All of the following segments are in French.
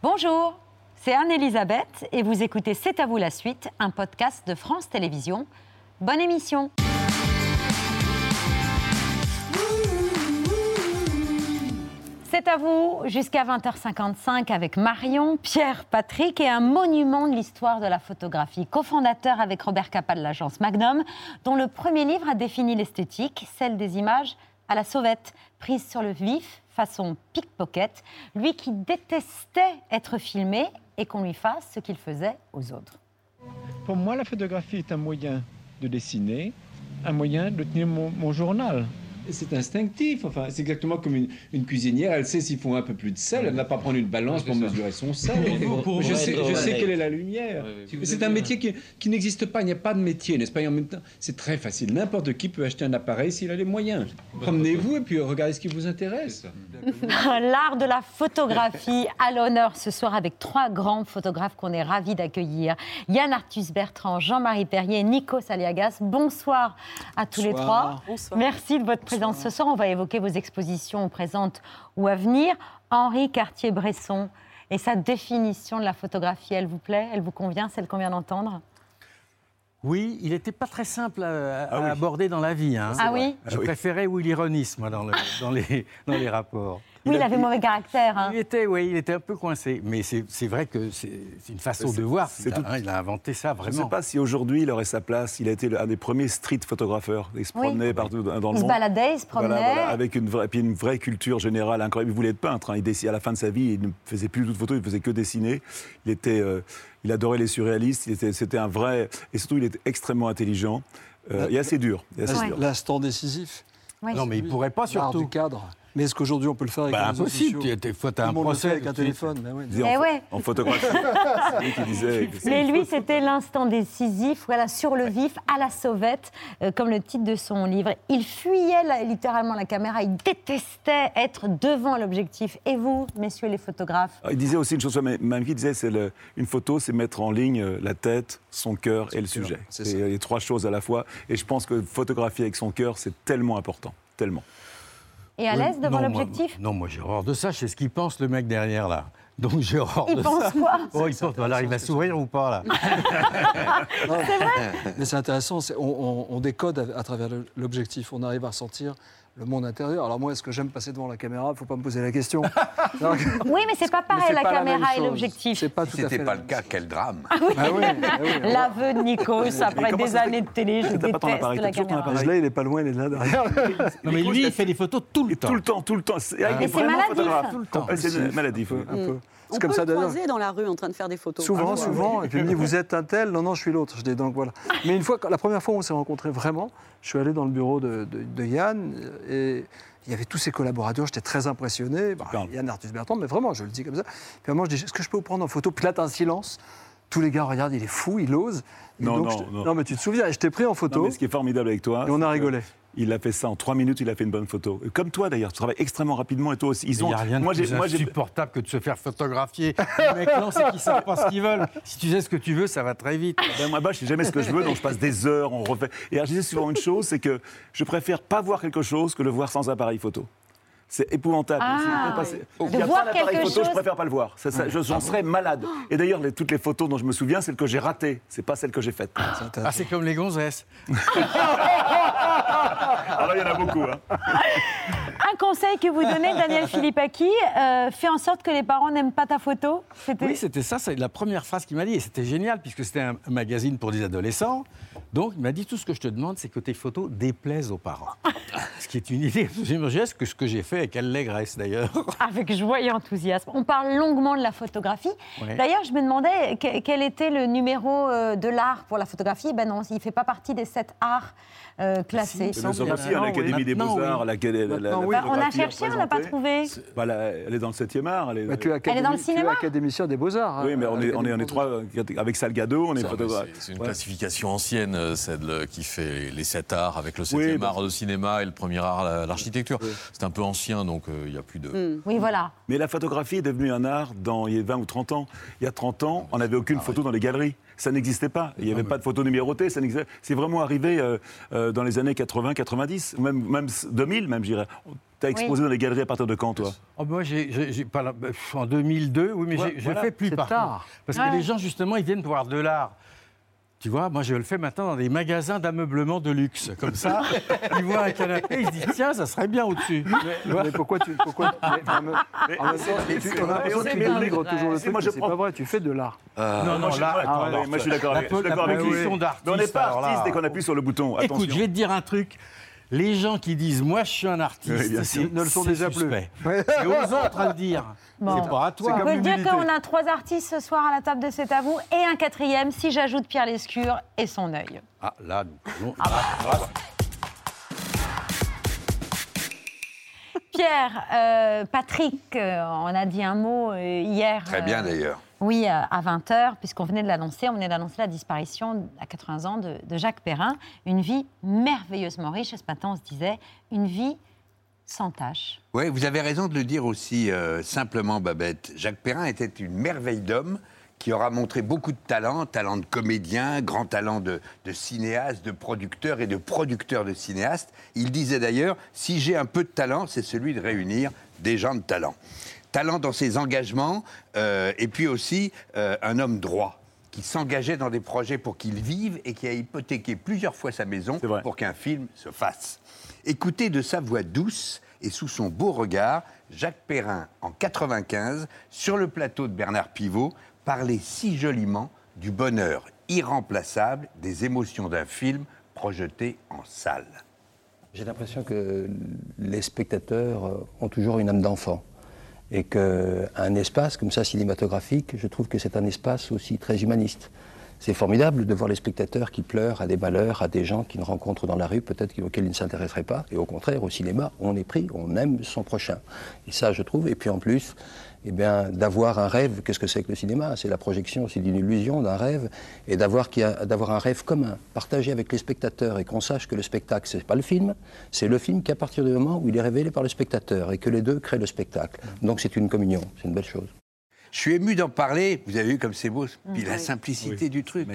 Bonjour, c'est Anne-Elisabeth et vous écoutez C'est à vous la suite, un podcast de France Télévisions. Bonne émission C'est à vous jusqu'à 20h55 avec Marion, Pierre, Patrick et un monument de l'histoire de la photographie, cofondateur avec Robert Capa de l'agence Magnum, dont le premier livre a défini l'esthétique, celle des images à la sauvette, prise sur le vif, façon pickpocket, lui qui détestait être filmé et qu'on lui fasse ce qu'il faisait aux autres. Pour moi, la photographie est un moyen de dessiner, un moyen de tenir mon, mon journal. C'est instinctif, enfin, c'est exactement comme une, une cuisinière, elle sait s'il faut un peu plus de sel, elle ne va pas prendre une balance pour mesurer son sel. je sais, je sais quelle est la lumière. C'est un métier qui, qui n'existe pas, il n'y a pas de métier, n'est-ce pas? Et en même temps, c'est très facile, n'importe qui peut acheter un appareil s'il a les moyens. Promenez-vous et puis regardez ce qui vous intéresse. L'art de la photographie à l'honneur ce soir avec trois grands photographes qu'on est ravis d'accueillir. Yann Arthus Bertrand, Jean-Marie Perrier, Nico Saliagas. Bonsoir à tous les trois. Merci de votre présence ce soir. On va évoquer vos expositions présentes ou à venir. Henri Cartier-Bresson et sa définition de la photographie, elle vous plaît? Elle vous convient? Celle qu'on vient d'entendre? Oui, il n'était pas très simple à, à aborder dans la vie. hein. Ah oui? Je préférais où il ironise, moi, dans, le- dans les, dans les rapports. Oui, il avait mauvais caractère. hein. Il était, oui, il était un peu coincé. Mais c'est vrai que c'est une façon de voir. c'est Il a, tout- hein, il a inventé ça Je ne sais vraiment. pas si aujourd'hui il aurait sa place. Il a été un des premiers street photographeurs. Il se Oui. promenait partout dans dans le Il se monde. baladait, il se promenait. Voilà, voilà, avec une vraie, puis une vraie culture générale incroyable. Il voulait être peintre. hein. Il dessinait à la fin de sa vie. Il ne faisait plus de photos. Il faisait que dessiner. Il était, euh, il adorait les surréalistes. C'était un vrai, et surtout il était extrêmement intelligent euh, et assez dur. Et assez Ouais. dur. L'instant décisif, Oui. Non, mais il pourrait pas surtout. du cadre. Mais est-ce qu'aujourd'hui on peut le faire avec Bah, réseaux impossible. Des fois, tu as un monde le fait procès. avec un téléphone. ouais. Il disait Eh en, ouais. en photographie. Lui qui disait. Mais lui, c'était l'instant décisif, voilà, sur le vif, à la sauvette, euh, comme le titre de son livre. Il fuyait la- littéralement la caméra, il détestait être devant l'objectif. Et vous, messieurs les photographes Il disait aussi une chose, même qui disait, c'est une photo, c'est mettre en ligne euh, la tête, son cœur et le sujet. c'est ça. les trois choses à la fois. Et je pense que photographier avec son cœur, c'est tellement important, tellement. Et à Oui, l'aise devant l'objectif Non, moi j'ai horreur de ça. Je sais ce qu'il pense, le mec derrière là. Donc j'ai horreur Il de pense ça. quoi Oh, il pense, alors il va sourire ou pas là Mais c'est intéressant, c'est- on, on- on décode à, à travers l'objectif, on arrive à ressentir le monde intérieur. Alors moi, est-ce que j'aime passer devant la caméra? Il ne faut pas me poser la question. Non, Oui, mais c'est pas pareil la pas caméra et l'objectif. C'est pas Si tout à fait c'était pas le cas, quel drame Ah oui, ah oui. L'aveu de Nikos, après des années de télé, je T'as pas ton déteste appareil, la caméra. appareil. Là, il n'est pas loin, il est là derrière. Non, mais lui, il fait des photos tout le temps. tout le temps, tout le temps. C'est- Ah. maladif. photographe. Tout le temps. Ouais, C'est maladif. un peu. On C'est peut comme ça le d'ailleurs. croiser dans la rue en train de faire des photos. Souvent, Ah, souvent. Et puis il me dit, vous êtes un tel? Non, non, je suis l'autre. Je dis, donc voilà. Mais une fois, la première fois où on s'est rencontrés vraiment, je suis allé dans le bureau de, de- de Yann et il y avait tous ses collaborateurs. J'étais très impressionné. Bah. Yann Arthus Bertrand, mais vraiment, je le dis comme ça. Puis à un moment, je dis, est-ce que je peux vous prendre en photo Puis là, t'as un silence. Tous les gars regardent, il est fou, il ose. Et Non, donc, non, je non. mais tu te souviens, je t'ai pris en Non, photo mais ce qui est formidable avec toi. et on a que rigolé. Il a fait ça en trois minutes, il a fait une bonne photo. Comme toi d'ailleurs, tu travailles extrêmement rapidement et toi aussi. Ils Il n'y a rien de moi, plus insupportable que de se faire photographier. Les mecs, non, c'est qu'ils ne savent pas ce qu'ils veulent. Si tu sais ce que tu veux, ça va très vite. Ben, moi, bah, je sais jamais ce que je veux, donc je passe des heures, on refait. Et alors, je disais souvent une chose, c'est que je préfère pas voir quelque chose que le voir sans appareil photo. C'est épouvantable. Ah, je oui. Il y a De voir pas quelque photo, je chose- préfère pas le voir. Ça, ça, je- J'en serais malade. Et d'ailleurs, les- toutes les photos dont je me souviens, celles que j'ai ratées, c'est pas celles que j'ai faites. Ah, c'est comme les gonzesses. Alors, il y en a beaucoup. hein. Un conseil que vous donnez, Daniel Philippaki, euh, fais en sorte que les parents n'aiment pas ta photo. C'était Oui, c'était ça, c'est la première phrase qu'il m'a dit. Et c'était génial, puisque c'était un magazine pour des adolescents. Donc, il m'a dit tout ce que je te demande, c'est que tes photos déplaisent aux parents. ce qui est une idée absolument geste que ce que j'ai fait avec allégresse, d'ailleurs. Avec joie et enthousiasme. On parle longuement de la photographie. Ouais. D'ailleurs, je me demandais que- quel était le numéro euh, de l'art pour la photographie? Ben non, il ne fait pas partie des sept arts euh, classés. C'est aussi à l'Académie des Beaux-Arts, on a cherché, on n'a pas trouvé. Bah, elle est dans le 7e art. Elle est, dans le académi- tu es cinéma académicien des Beaux-Arts. oui, mais on est, trois, euh, avec Salgado, on est photographe. C'est une classification ancienne, euh, celle qui fait les sept arts, avec le Oui, septième bah- art de cinéma et le premier art, la- l'architecture. C'est un peu ancien, donc euh, il n'y a plus de... Oui, voilà. Mais la photographie est devenue un art dans il y a 20 ou 30 ans. Il y a 30 ans, on n'avait aucune photo dans les galeries. Ça n'existait pas. Il n'y avait pas de photo numérotée. ça C'est vraiment arrivé euh, euh, dans les années 80, 90, même, même 2000, même, je dirais. Tu as exposé dans les galeries à partir de quand, toi? Oh, Moi, j'ai, pas en 2002, oui, mais je fais plus par tard. Parce que les gens, justement, ils viennent voir de l'art. Tu vois, moi je le fais maintenant dans des magasins d'ameublement de luxe. Comme ça, ils voient un canapé, ils se disent tiens, ça serait bien au-dessus. Mais, pourquoi tu. Pourquoi, mais, en même temps, tu, on a l'impression que tu dénigres toujours le truc. Moi, je c'est pas vrai, tu fais de l'art. Euh, non, non, là, ah, moi je suis d'accord avec, vous. Mais on n'est pas artiste dès qu'on appuie sur le bouton. Écoute, je vais te dire un truc les gens qui disent moi je suis un artiste ne le sont déjà plus. C'est aux autres à le dire. C'est pas à toi. On peut dire qu'on a trois artistes ce soir à la table de C'est à vous et un quatrième si j'ajoute Pierre Lescure et son œil. Ah là, nous ah, bah. Pierre, euh, Patrick, euh, on a dit un mot euh, hier. Très bien d'ailleurs. Oui, à 20h, puisqu'on venait de l'annoncer, on venait d'annoncer la disparition à 80 ans de, Jacques Perrin. Une vie merveilleusement riche. Ce matin, on se disait, une vie sans tâche. Oui, vous avez raison de le dire aussi simplement, Babette. Jacques Perrin était une merveille d'homme qui aura montré beaucoup de talent, talent de comédien, grand talent de, cinéaste, de producteur et de producteur de cinéaste. Il disait d'ailleurs, si j'ai un peu de talent, c'est celui de réunir des gens de talent. Talent dans ses engagements, euh, et puis aussi euh, un homme droit qui s'engageait dans des projets pour qu'il vive et qui a hypothéqué plusieurs fois sa maison pour qu'un film se fasse. Écoutez de sa voix douce et sous son beau regard, Jacques Perrin, en 95, sur le plateau de Bernard Pivot, parler si joliment du bonheur irremplaçable des émotions d'un film projeté en salle. J'ai l'impression que les spectateurs euh, ont toujours une âme d'enfant et qu'un espace comme ça cinématographique, je trouve que c'est un espace aussi très humaniste. C'est formidable de voir les spectateurs qui pleurent à des malheurs, à des gens qu'ils rencontrent dans la rue, peut-être auxquels ils ne s'intéresseraient pas. Et au contraire, au cinéma, on est pris, on aime son prochain. Et ça, je trouve. Et puis en plus, eh bien, d'avoir un rêve, qu'est-ce que c'est que le cinéma? C'est la projection aussi d'une illusion, d'un rêve, et d'avoir, d'avoir un rêve commun, partagé avec les spectateurs, et qu'on sache que le spectacle, c'est pas le film, c'est le film qu'à partir du moment où il est révélé par le spectateur, et que les deux créent le spectacle. Donc c'est une communion, c'est une belle chose. Je suis ému d'en parler. Vous avez vu comme c'est beau. Puis la simplicité du truc.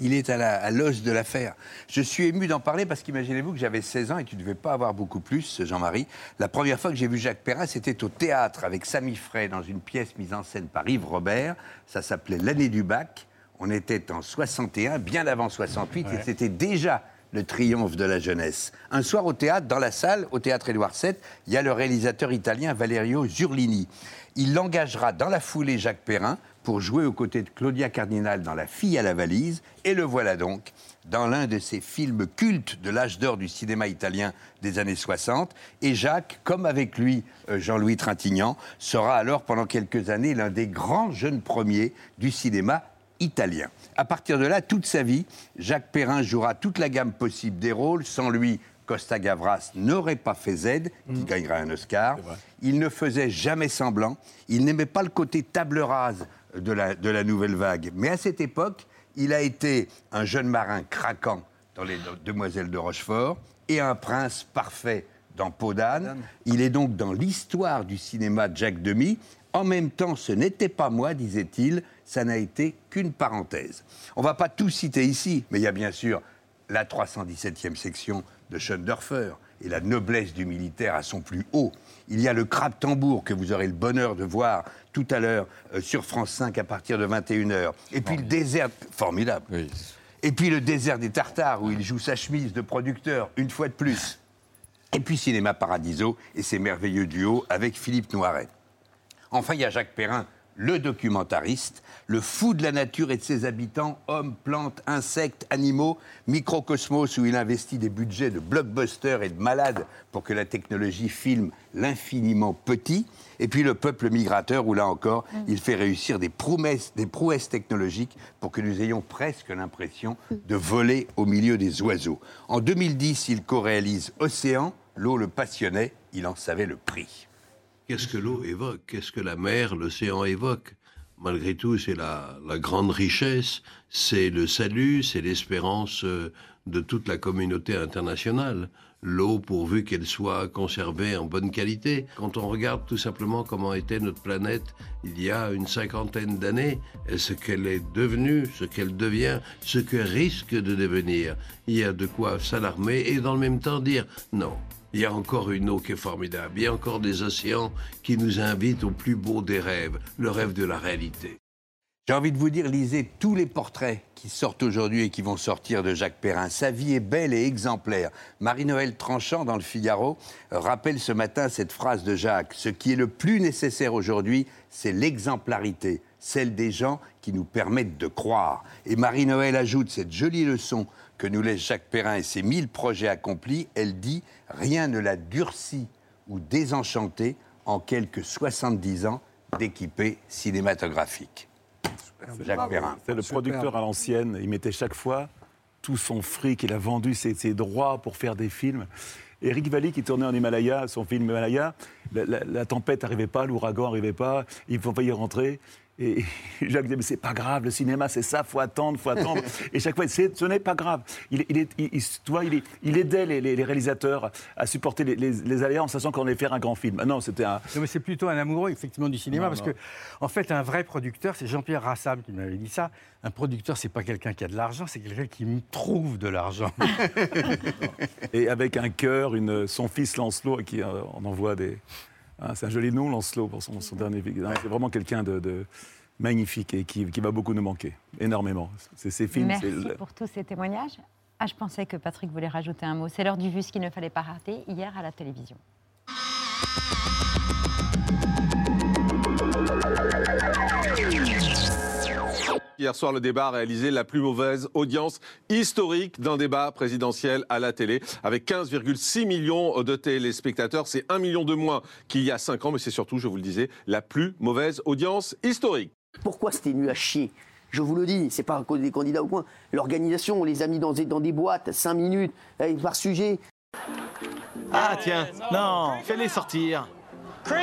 Il, est à l'os de l'affaire. Je suis ému d'en parler parce qu'imaginez-vous que j'avais 16 ans et tu ne devais pas avoir beaucoup plus, Jean-Marie. La première fois que j'ai vu Jacques Perrin, c'était au théâtre avec Samy Frey dans une pièce mise en scène par Yves Robert. Ça s'appelait L'année du bac. On était en 61, bien avant 68, et c'était déjà le triomphe de la jeunesse. Un soir au théâtre, dans la salle, au théâtre Édouard VII, il y a le réalisateur italien Valerio Zurlini. Il engagera dans la foulée Jacques Perrin pour jouer aux côtés de Claudia Cardinal dans La fille à la valise, et le voilà donc dans l'un de ces films cultes de l'âge d'or du cinéma italien des années 60. Et Jacques, comme avec lui euh, Jean-Louis Trintignant, sera alors pendant quelques années l'un des grands jeunes premiers du cinéma italien. À partir de là, toute sa vie, Jacques Perrin jouera toute la gamme possible des rôles. Sans lui, Costa Gavras n'aurait pas fait Z, qui mmh. gagnera un Oscar. Il ne faisait jamais semblant. Il n'aimait pas le côté table rase de la, de la nouvelle vague. Mais à cette époque, il a été un jeune marin craquant dans Les Demoiselles de Rochefort et un prince parfait dans Peau Il est donc dans l'histoire du cinéma de Jacques Demy. En même temps, ce n'était pas moi, disait-il, ça n'a été qu'une parenthèse. On ne va pas tout citer ici, mais il y a bien sûr la 317e section de Schoendorfer et la noblesse du militaire à son plus haut. Il y a le crabe tambour que vous aurez le bonheur de voir tout à l'heure euh, sur France 5 à partir de 21h. Et puis le désert, formidable. Et puis le désert des Tartares où il joue sa chemise de producteur une fois de plus. Et puis Cinéma Paradiso et ses merveilleux duos avec Philippe Noiret. Enfin, il y a Jacques Perrin le documentariste, le fou de la nature et de ses habitants, hommes, plantes, insectes, animaux, microcosmos où il investit des budgets de blockbusters et de malades pour que la technologie filme l'infiniment petit, et puis le peuple migrateur où là encore, mm. il fait réussir des prouesses, des prouesses technologiques pour que nous ayons presque l'impression de voler au milieu des oiseaux. En 2010, il co-réalise Océan, l'eau le passionnait, il en savait le prix. Qu'est-ce que l'eau évoque? Qu'est-ce que la mer, l'océan évoque? Malgré tout, c'est la, grande richesse, c'est le salut, c'est l'espérance euh, de toute la communauté internationale. L'eau pourvu qu'elle soit conservée en bonne qualité. Quand on regarde tout simplement comment était notre planète il y a une cinquantaine d'années, ce qu'elle est devenue, ce qu'elle devient, ce qu'elle risque de devenir, il y a de quoi s'alarmer et dans le même temps dire non, Il y a encore une eau qui est formidable. Il y a encore des océans qui nous invitent au plus beau des rêves, le rêve de la réalité. J'ai envie de vous dire, lisez tous les portraits qui sortent aujourd'hui et qui vont sortir de Jacques Perrin. Sa vie est belle et exemplaire. Marie-Noël Tranchant, dans le Figaro, rappelle ce matin cette phrase de Jacques. Ce qui est le plus nécessaire aujourd'hui, c'est l'exemplarité, celle des gens qui nous permettent de croire. Et Marie-Noël ajoute cette jolie leçon que nous laisse Jacques Perrin et ses mille projets accomplis. Elle dit Rien ne l'a durci ou désenchanté en quelques 70 ans d'équipé cinématographique. Jacques Perrin. C'est le producteur à l'ancienne. Il mettait chaque fois tout son fric. Il a vendu ses, ses droits pour faire des films. Eric Valli, qui tournait en Himalaya, son film Himalaya, la, la- la tempête n'arrivait pas, l'ouragan n'arrivait pas, il faut pas y rentrer. Et Jacques disait, mais c'est pas grave, le cinéma, c'est ça, faut attendre, faut attendre. Et chaque fois, ce n'est pas grave. Il, il, est- il- il- tu vois, il, aidait les, les- les réalisateurs à supporter les, les, aléas en sachant qu'on allait faire un grand film. Non, c'était un. Non, mais c'est plutôt un amoureux, effectivement, du cinéma, Non, parce non. que, en fait, un vrai producteur, c'est Jean-Pierre Rassam qui m'avait dit ça. Un producteur, c'est pas quelqu'un qui a de l'argent, c'est quelqu'un qui trouve de l'argent. Et avec un cœur, une, son fils Lancelot, qui euh, on envoie des. Hein, c'est un joli nom, Lancelot, pour son, son dernier film. C'est vraiment quelqu'un de, de magnifique et qui, qui va beaucoup nous manquer, énormément. C'est ses films. Merci c'est le- pour tous ces témoignages. Ah, je pensais que Patrick voulait rajouter un mot. C'est l'heure du vu, ce qu'il ne fallait pas rater hier à la télévision. Hier soir, le débat a réalisé la plus mauvaise audience historique d'un débat présidentiel à la télé, avec 15,6 millions de téléspectateurs. C'est un million de moins qu'il y a cinq ans, mais c'est surtout, je vous le disais, la plus mauvaise audience historique. Pourquoi c'était nu à chier? Je vous le dis, c'est pas à cause des candidats au coin. L'organisation, on les a mis dans des, dans des boîtes, 5 minutes, eh, par sujet. Ah tiens, non, fais-les sortir.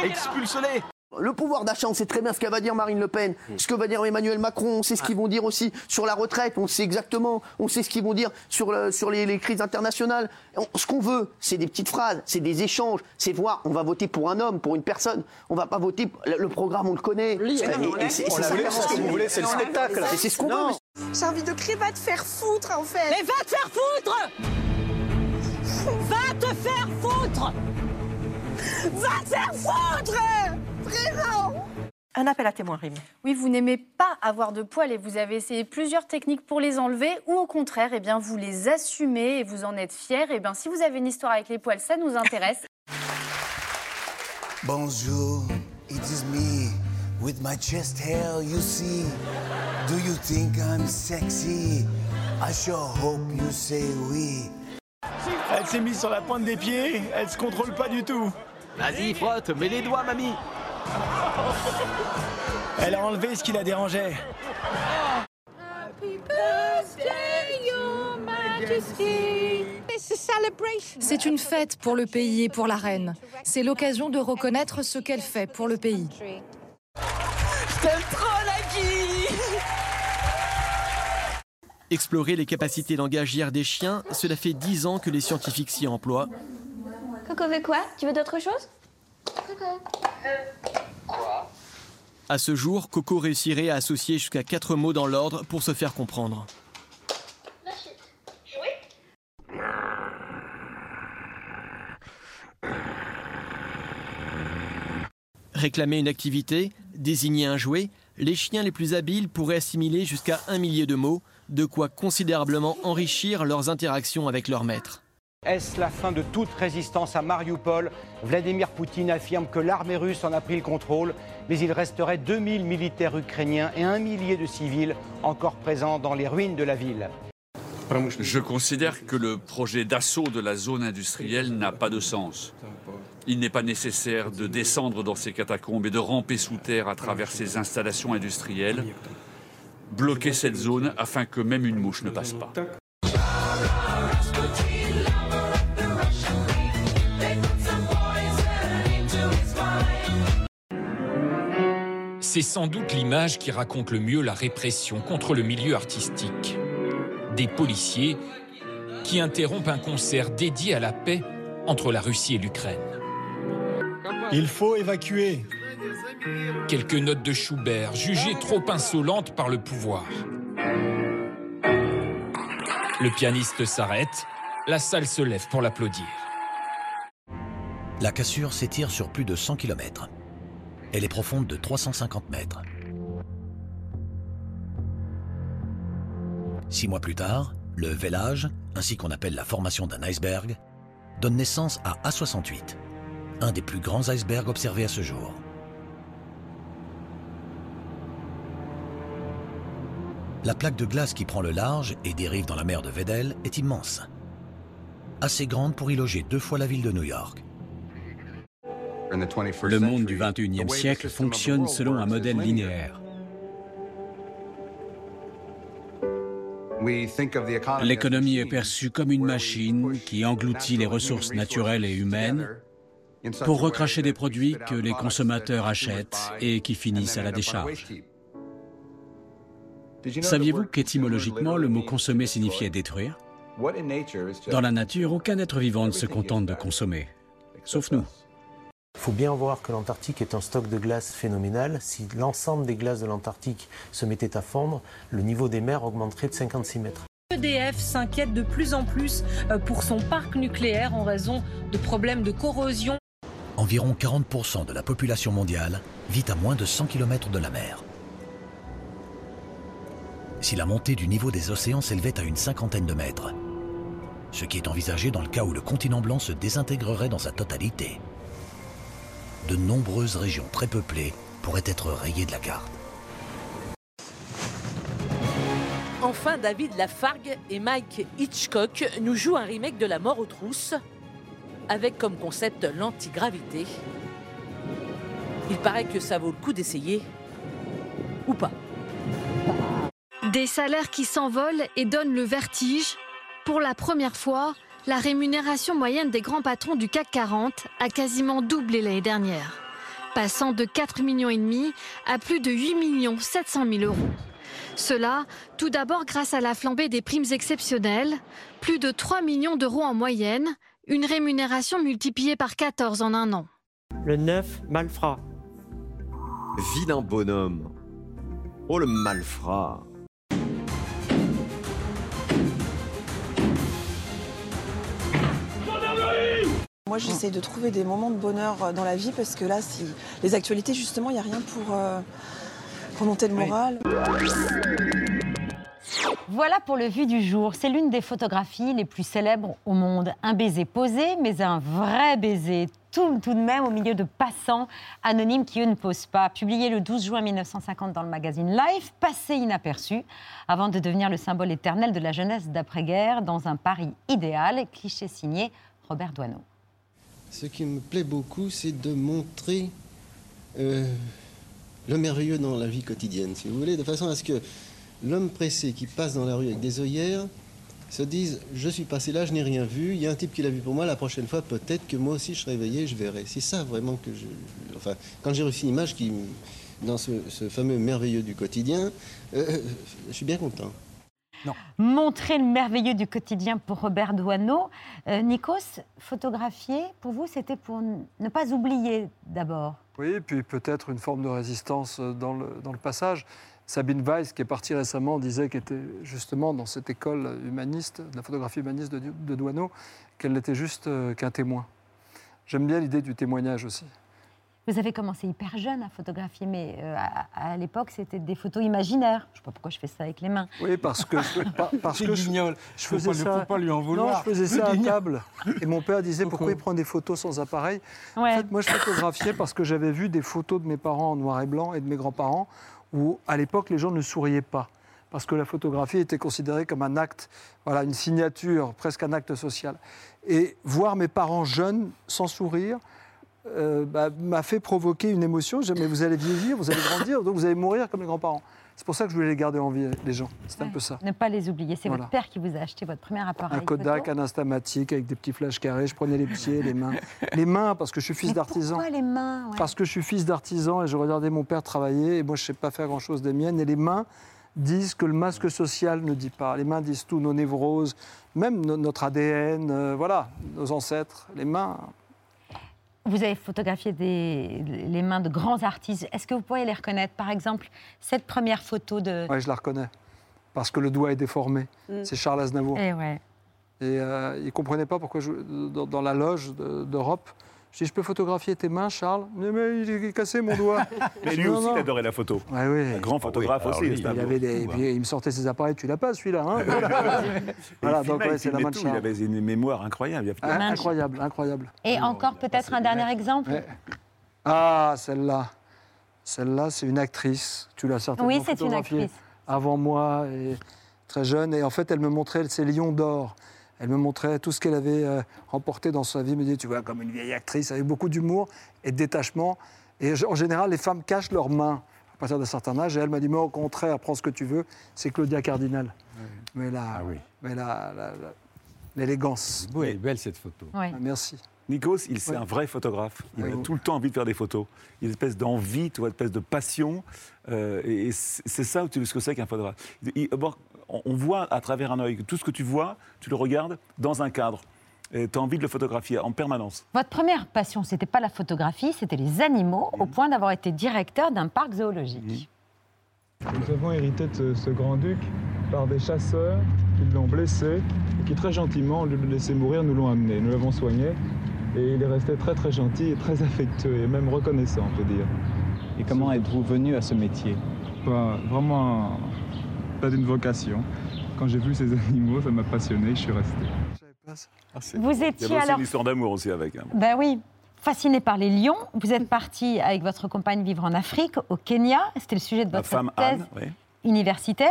Expulse-les. Le pouvoir d'achat, on sait très bien ce qu'elle va dire Marine Le Pen, ce que va dire Emmanuel Macron, on sait ce qu'ils vont dire aussi sur la retraite, on sait exactement, on sait ce qu'ils vont dire sur, le- sur les, les crises internationales. On- ce qu'on veut, c'est des petites phrases, c'est des échanges, c'est voir, on va voter pour un homme, pour une personne, on va pas voter, le, le programme, on le connaît. Et c'est- et ce que vous voulez, c'est le spectacle. Et c'est ce qu'on veut. J'ai envie de crier, va te faire foutre en fait. Mais va te faire foutre Va te faire foutre Va te faire foutre Vraiment Un appel à témoins, Rémi. Oui, vous n'aimez pas avoir de poils et vous avez essayé plusieurs techniques pour les enlever ou au contraire, eh bien, vous les assumez et vous en êtes fiers. Eh bien, si vous avez une histoire avec les poils, ça nous intéresse. Bonjour, it is me with my chest hair, you see. Do you think I'm sexy? I sure hope you say oui. Elle s'est mise sur la pointe des pieds, elle se contrôle pas du tout. Vas-y, frotte, mets les doigts, mamie. Elle a enlevé ce qui la dérangeait. C'est une fête pour le pays et pour la reine. C'est l'occasion de reconnaître ce qu'elle fait pour le pays. Je t'aime trop, Nagui Explorer les capacités langagières des chiens, cela fait 10 ans que les scientifiques s'y emploient. Coco veut quoi? Tu veux À ce jour, Coco réussirait à associer jusqu'à 4 mots dans l'ordre pour se faire comprendre. Réclamer une activité, désigner un jouet, les chiens les plus habiles pourraient assimiler jusqu'à un millier de mots, de quoi considérablement enrichir leurs interactions avec leur maître. Est-ce la fin de toute résistance à Mariupol? Vladimir Poutine affirme que l'armée russe en a pris le contrôle, mais il resterait 2000 militaires ukrainiens et un millier de civils encore présents dans les ruines de la ville. Je considère que le projet d'assaut de la zone industrielle n'a pas de sens. Il n'est pas nécessaire de descendre dans ces catacombes et de ramper sous terre à travers ces installations industrielles. Bloquer cette zone afin que même une mouche ne passe pas. C'est sans doute l'image qui raconte le mieux la répression contre le milieu artistique. Des policiers qui interrompent un concert dédié à la paix entre la Russie et l'Ukraine. Il faut évacuer. Quelques notes de Schubert jugées trop insolentes par le pouvoir. Le pianiste s'arrête, la salle se lève pour l'applaudir. La cassure s'étire sur plus de 100 km. Elle est profonde de 350 mètres. Six mois plus tard, le vélage, ainsi qu'on appelle la formation d'un iceberg, donne naissance à A68, un des plus grands icebergs observés à ce jour. La plaque de glace qui prend le large et dérive dans la mer de Weddell est immense. Assez grande pour y loger deux fois la ville de New York. Le monde du 21e siècle fonctionne selon un modèle linéaire. L'économie est perçue comme une machine qui engloutit les ressources naturelles et humaines pour recracher des produits que les consommateurs achètent et qui finissent à la décharge. Saviez-vous qu'étymologiquement, le mot consommer signifiait détruire? Dans la nature, aucun être vivant ne se contente de consommer, sauf nous. Il faut bien voir que l'Antarctique est un stock de glace phénoménal. Si l'ensemble des glaces de l'Antarctique se mettait à fondre, le niveau des mers augmenterait de 56 mètres. EDF s'inquiète de plus en plus euh, pour son parc nucléaire en raison de problèmes de corrosion. Environ 40% de la population mondiale vit à moins de 100 km de la mer. Si la montée du niveau des océans s'élevait à une cinquantaine de mètres, ce qui est envisagé dans le cas où le continent blanc se désintégrerait dans sa totalité, de nombreuses régions très peuplées pourraient être rayées de la carte. Enfin, David Lafargue et Mike Hitchcock nous jouent un remake de La mort aux trousses, avec comme concept l'antigravité. Il paraît que ça vaut le coup d'essayer, ou pas. Des salaires qui s'envolent et donnent le vertige. Pour la première fois, la rémunération moyenne des grands patrons du CAC 40 a quasiment doublé l'année dernière, passant de 4,5 millions et demi à plus de 8 millions 700 000 euros. Cela, tout d'abord grâce à la flambée des primes exceptionnelles, plus de 3 millions d'euros en moyenne, une rémunération multipliée par 14 en un an. Le 9 malfrat. Vilain bonhomme. Oh le malfrat. Moi, j'essaie de trouver des moments de bonheur euh, dans la vie parce que là, si les actualités, justement, il n'y a rien pour euh, remonter le moral. Voilà pour le vu du jour. C'est l'une des photographies les plus célèbres au monde. Un baiser posé, mais un vrai baiser. Tout, tout de même au milieu de passants anonymes qui, eux, ne posent pas. Publié le 12 juin 1950 dans le magazine Life, passé inaperçu, avant de devenir le symbole éternel de la jeunesse d'après-guerre dans un Paris idéal. Cliché signé Robert Doisneau. Ce qui me plaît beaucoup, c'est de montrer euh, le merveilleux dans la vie quotidienne, si vous voulez, de façon à ce que l'homme pressé qui passe dans la rue avec des œillères se dise Je suis passé là, je n'ai rien vu, il y a un type qui l'a vu pour moi, la prochaine fois, peut-être que moi aussi je serai réveillé, je verrai. C'est ça vraiment que je. Enfin, quand j'ai reçu une image qui, dans ce, fameux merveilleux du quotidien, euh, je suis bien content. Montrer le merveilleux du quotidien pour Robert Doisneau. Euh, Nikos, photographier, pour vous, c'était pour ne pas oublier d'abord. Oui, et puis peut-être une forme de résistance euh, dans le, dans le passage. Sabine Weiss, qui est partie récemment, disait qu'elle était justement dans cette école humaniste, de la photographie humaniste de, de Doisneau, qu'elle n'était juste euh, qu'un témoin. J'aime bien l'idée du témoignage aussi. Vous avez commencé hyper jeune à photographier, mais euh, à, à l'époque, c'était des photos imaginaires. Je ne sais pas pourquoi je fais ça avec les mains. Oui, parce que, par- parce que je, je Faut faisais pas- ça. faut pas lui en vouloir. Non, je faisais ça à table. Et mon père disait pourquoi il prend des photos sans appareil? En Ouais. fait, moi, je photographiais parce que j'avais vu des photos de mes parents en noir et blanc et de mes grands-parents où, à l'époque, les gens ne souriaient pas. Parce que la photographie était considérée comme un acte, voilà, une signature, presque un acte social. Et voir mes parents jeunes, sans sourire, euh, bah, m'a fait provoquer une émotion. Je dis, mais vous allez vieillir, vous allez grandir, donc vous allez mourir comme les grands-parents. C'est pour ça que je voulais les garder en vie, les gens. C'est un peu ça. Ne pas les oublier. C'est Voilà. votre père qui vous a acheté votre premier appareil. Un Kodak, photo. un Instamatic avec des petits flashs carrés. Je prenais les pieds, les mains. Les mains, parce que je suis fils Mais d'artisan. Pourquoi les mains ouais? Parce que je suis fils d'artisan et je regardais mon père travailler et moi je ne sais pas faire grand-chose des miennes. Et les mains disent que le masque social ne dit pas. Les mains disent tout, nos névroses, même no- notre ADN, euh, voilà, nos ancêtres. Les mains, Vous avez photographié des, les mains de grands artistes. Est-ce que vous pourriez les reconnaître? Par exemple, cette première photo de. ouais, je la reconnais. Parce que le doigt est déformé. Mm. C'est Charles Aznavour. Eh ouais. Et euh, il ne comprenait pas pourquoi, je- dans, dans la loge de- d'Europe, Je dis, je peux photographier tes mains, Charles Mais, mais il est cassé mon doigt. Mais lui Non, aussi, non. il adorait la photo. Ouais, oui. Un grand photographe alors aussi. lui, Il, avait des, et puis, il me sortait ses appareils, tu l'as pas celui-là. Hein voilà, il donc ouais, c'est la main de tout, Il Charles. avait une mémoire incroyable. Ah, incroyable, incroyable. Et encore peut-être un dernier exemple? Ouais. Ah, celle-là. Celle-là, c'est une actrice. Tu l'as certainement Oui, c'est une photographiée actrice. Avant moi, et très jeune. Et en fait, elle me montrait ses lions d'or. Elle me montrait tout ce qu'elle avait euh, remporté dans sa vie. Elle me disait, tu vois, comme une vieille actrice, avec beaucoup d'humour et de détachement. Et en général, les femmes cachent leurs mains à partir d'un certain âge. Et elle m'a dit, mais au contraire, prends ce que tu veux. C'est Claudia Cardinal. Mais la, mais la- la- la- l'élégance. Oui, elle est belle cette photo. Oui. Ah, Merci. Nikos, il c'est un vrai photographe. Il a tout le temps envie de faire des photos. Il a une espèce d'envie, tu vois, une espèce de passion. Euh, et c'est ça où tu veux ce que c'est qu'un photographe. Il- on on voit à travers un œil que tout ce que tu vois, tu le regardes dans un cadre. Et tu as envie de le photographier en permanence. Votre première passion, c'était pas la photographie, c'était les animaux, au point d'avoir été directeur d'un parc zoologique. Nous avons hérité de ce, ce grand-duc par des chasseurs qui l'ont blessé et qui très gentiment, au lieu de le laisser mourir, nous l'ont amené. Nous l'avons soigné et il est resté très très gentil et très affectueux et même reconnaissant, on peut dire. Et comment êtes-vous venu à ce métier? Bah, Vraiment, pas d'une vocation. Quand j'ai vu ces animaux, ça m'a passionné, je suis resté. Vous Il y étiez aussi alors une histoire d'amour aussi avec. hein. Ben oui, fasciné par les lions. Vous êtes parti avec votre compagne vivre en Afrique, au Kenya. C'était le sujet de votre femme thèse Anne, oui. universitaire.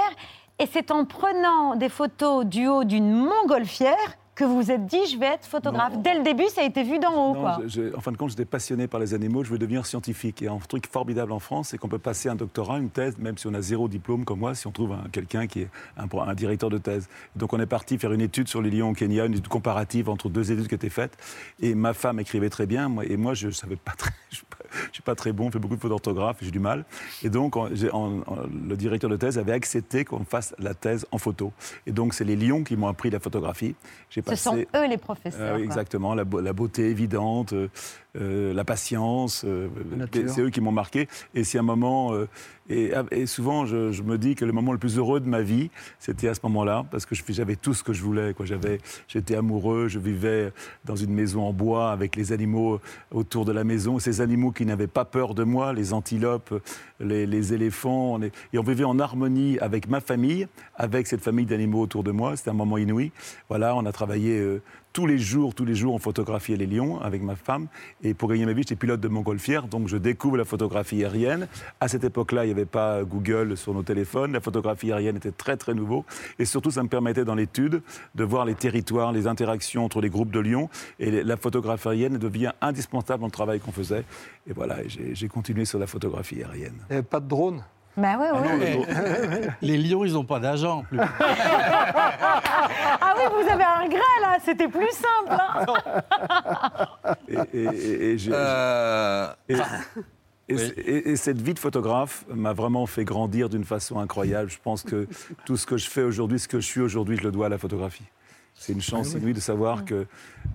Et c'est en prenant des photos du haut d'une montgolfière que vous vous êtes dit, je vais être photographe. Non. Dès le début, ça a été vu d'en haut. Non, quoi. je- je- en fin de compte, j'étais passionné par les animaux, je voulais devenir scientifique. Et un truc formidable en France, c'est qu'on peut passer un doctorat, une thèse, même si on a zéro diplôme comme moi, si on trouve un- quelqu'un qui est un, un directeur de thèse. Donc on est parti faire une étude sur les lions au Kenya, une étude comparative entre deux études qui étaient faites. Et ma femme écrivait très bien, moi, et moi je savais pas très, je suis pas, je suis pas très bon, je fais beaucoup de fautes d'orthographe, j'ai du mal. Et donc on- le directeur de thèse avait accepté qu'on fasse la thèse en photo. Et donc c'est les lions qui m'ont appris la photographie. J'ai Ce sont eux les professeurs. euh, exactement, la, beau- la beauté évidente, euh, la patience, euh, c'est eux qui m'ont marqué. Et c'est un moment, euh, et, et souvent je, je me dis que le moment le plus heureux de ma vie, c'était à ce moment-là, parce que j'avais tout ce que je voulais. J'avais, j'étais amoureux, je vivais dans une maison en bois avec les animaux autour de la maison, ces animaux qui n'avaient pas peur de moi, les antilopes, les, les éléphants, et on vivait en harmonie avec ma famille, avec cette famille d'animaux autour de moi. C'était un moment inouï. Voilà, on a travaillé tous les jours, tous les jours, on photographiait les lions avec ma femme. Et pour gagner ma vie, j'étais pilote de montgolfière, donc je découvre la photographie aérienne. À cette époque-là, il n'y avait pas Google sur nos téléphones. La photographie aérienne était très, très nouveau. Et surtout, ça me permettait dans l'étude de voir les territoires, les interactions entre les groupes de lions. Et la photographie aérienne devient indispensable dans le travail qu'on faisait. Et voilà, et j'ai continué sur la photographie aérienne. Avait pas de drone? Bah ouais, ouais. Les lions, ils n'ont pas d'agent en plus. Ah oui, vous avez un regret là, c'était plus simple. hein. Et, et- et- et j'ai- Euh, et- et- et- et cette vie de photographe m'a vraiment fait grandir d'une façon incroyable. Je pense que tout ce que je fais aujourd'hui, ce que je suis aujourd'hui, je le dois à la photographie. C'est une chance Ah oui. inouïe de savoir que euh,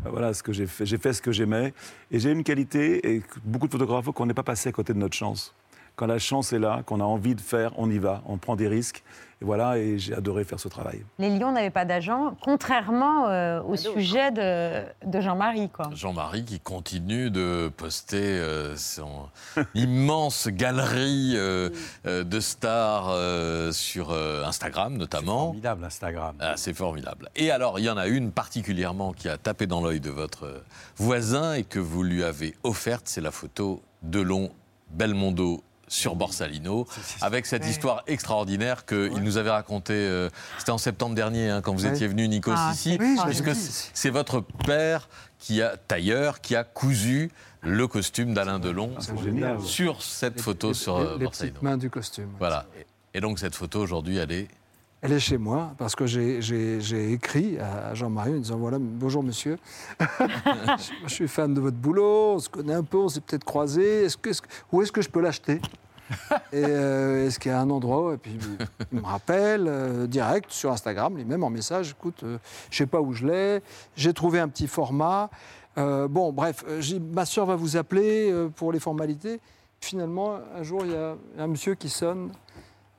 voilà ce que j'ai fait. J'ai fait ce que j'aimais et j'ai une qualité et beaucoup de photographes qu'on n'est pas passé à côté de notre chance. Quand la chance est là, qu'on a envie de faire, on y va, on prend des risques. Et voilà, et j'ai adoré faire ce travail. Les lions n'avaient pas d'agent, contrairement euh, au sujet de, de Jean-Marie. quoi. Jean-Marie qui continue de poster euh, son immense galerie euh, euh, de stars euh, sur euh, Instagram notamment. Formidable Instagram. Ah, c'est formidable. Et alors, il y en a une particulièrement qui a tapé dans l'œil de votre voisin et que vous lui avez offerte, c'est la photo de long Belmondo sur Borsalino, avec cette histoire extraordinaire qu'il nous avait racontée, euh, c'était en septembre dernier, hein, quand vous étiez venu, Nikos, Ah, ici, oui, puisque c'est c'est votre père qui a, tailleur, qui a cousu le costume d'Alain Delon génial. sur cette photo sur les, euh, les Borsalino. petites mains du costume. Voilà. Et et donc cette photo aujourd'hui, elle est Elle est chez moi parce que j'ai- écrit à Jean-Marie en disant voilà, bonjour monsieur, je, suis fan de votre boulot, on se connaît un peu, on s'est peut-être croisés, où est-ce que je peux l'acheter? Et euh, est-ce qu'il y a un endroit Et puis il me rappelle euh, direct sur Instagram, lui-même en message écoute, euh, je sais pas où je l'ai, j'ai trouvé un petit format. Euh, bon, bref, ma soeur va vous appeler pour les formalités. Finalement, un jour, il y a un monsieur qui sonne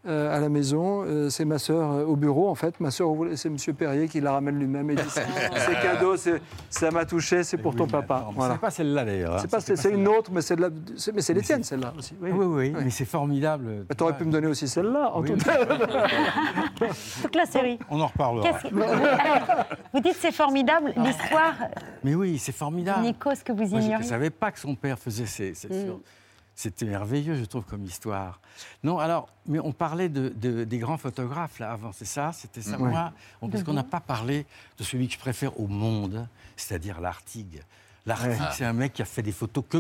euh, à la maison. Euh, c'est ma sœur euh, au bureau, en fait. Ma sœur, c'est Monsieur Perrier qui la ramène lui-même. Et dit c'est cadeau, ça m'a touché, c'est pour ton papa. Voilà. C'est pas celle-là d'ailleurs. hein. C'est une autre, mais c'est de la- c'est- mais c'est les tiennes, celle-là aussi. Oui, oui, mais c'est formidable. Tu aurais pu me donner aussi celle-là, en Oui. tout cas. Toute la série. On en reparlera. Vous dites c'est formidable, l'histoire, Mais oui, c'est formidable. Nico, ce que vous Moi, je ne savais pas que son père faisait ces. ces- Mm. C'était merveilleux, je trouve, comme histoire. Non, alors, mais on parlait de, de- des grands photographes, là, avant, c'est ça? C'était ça. Ouais. moi? On- Parce qu'on n'a pas parlé de celui que je préfère au monde, c'est-à-dire l'Artigue. L'Artigue, Ouais. c'est un mec qui a fait des photos que,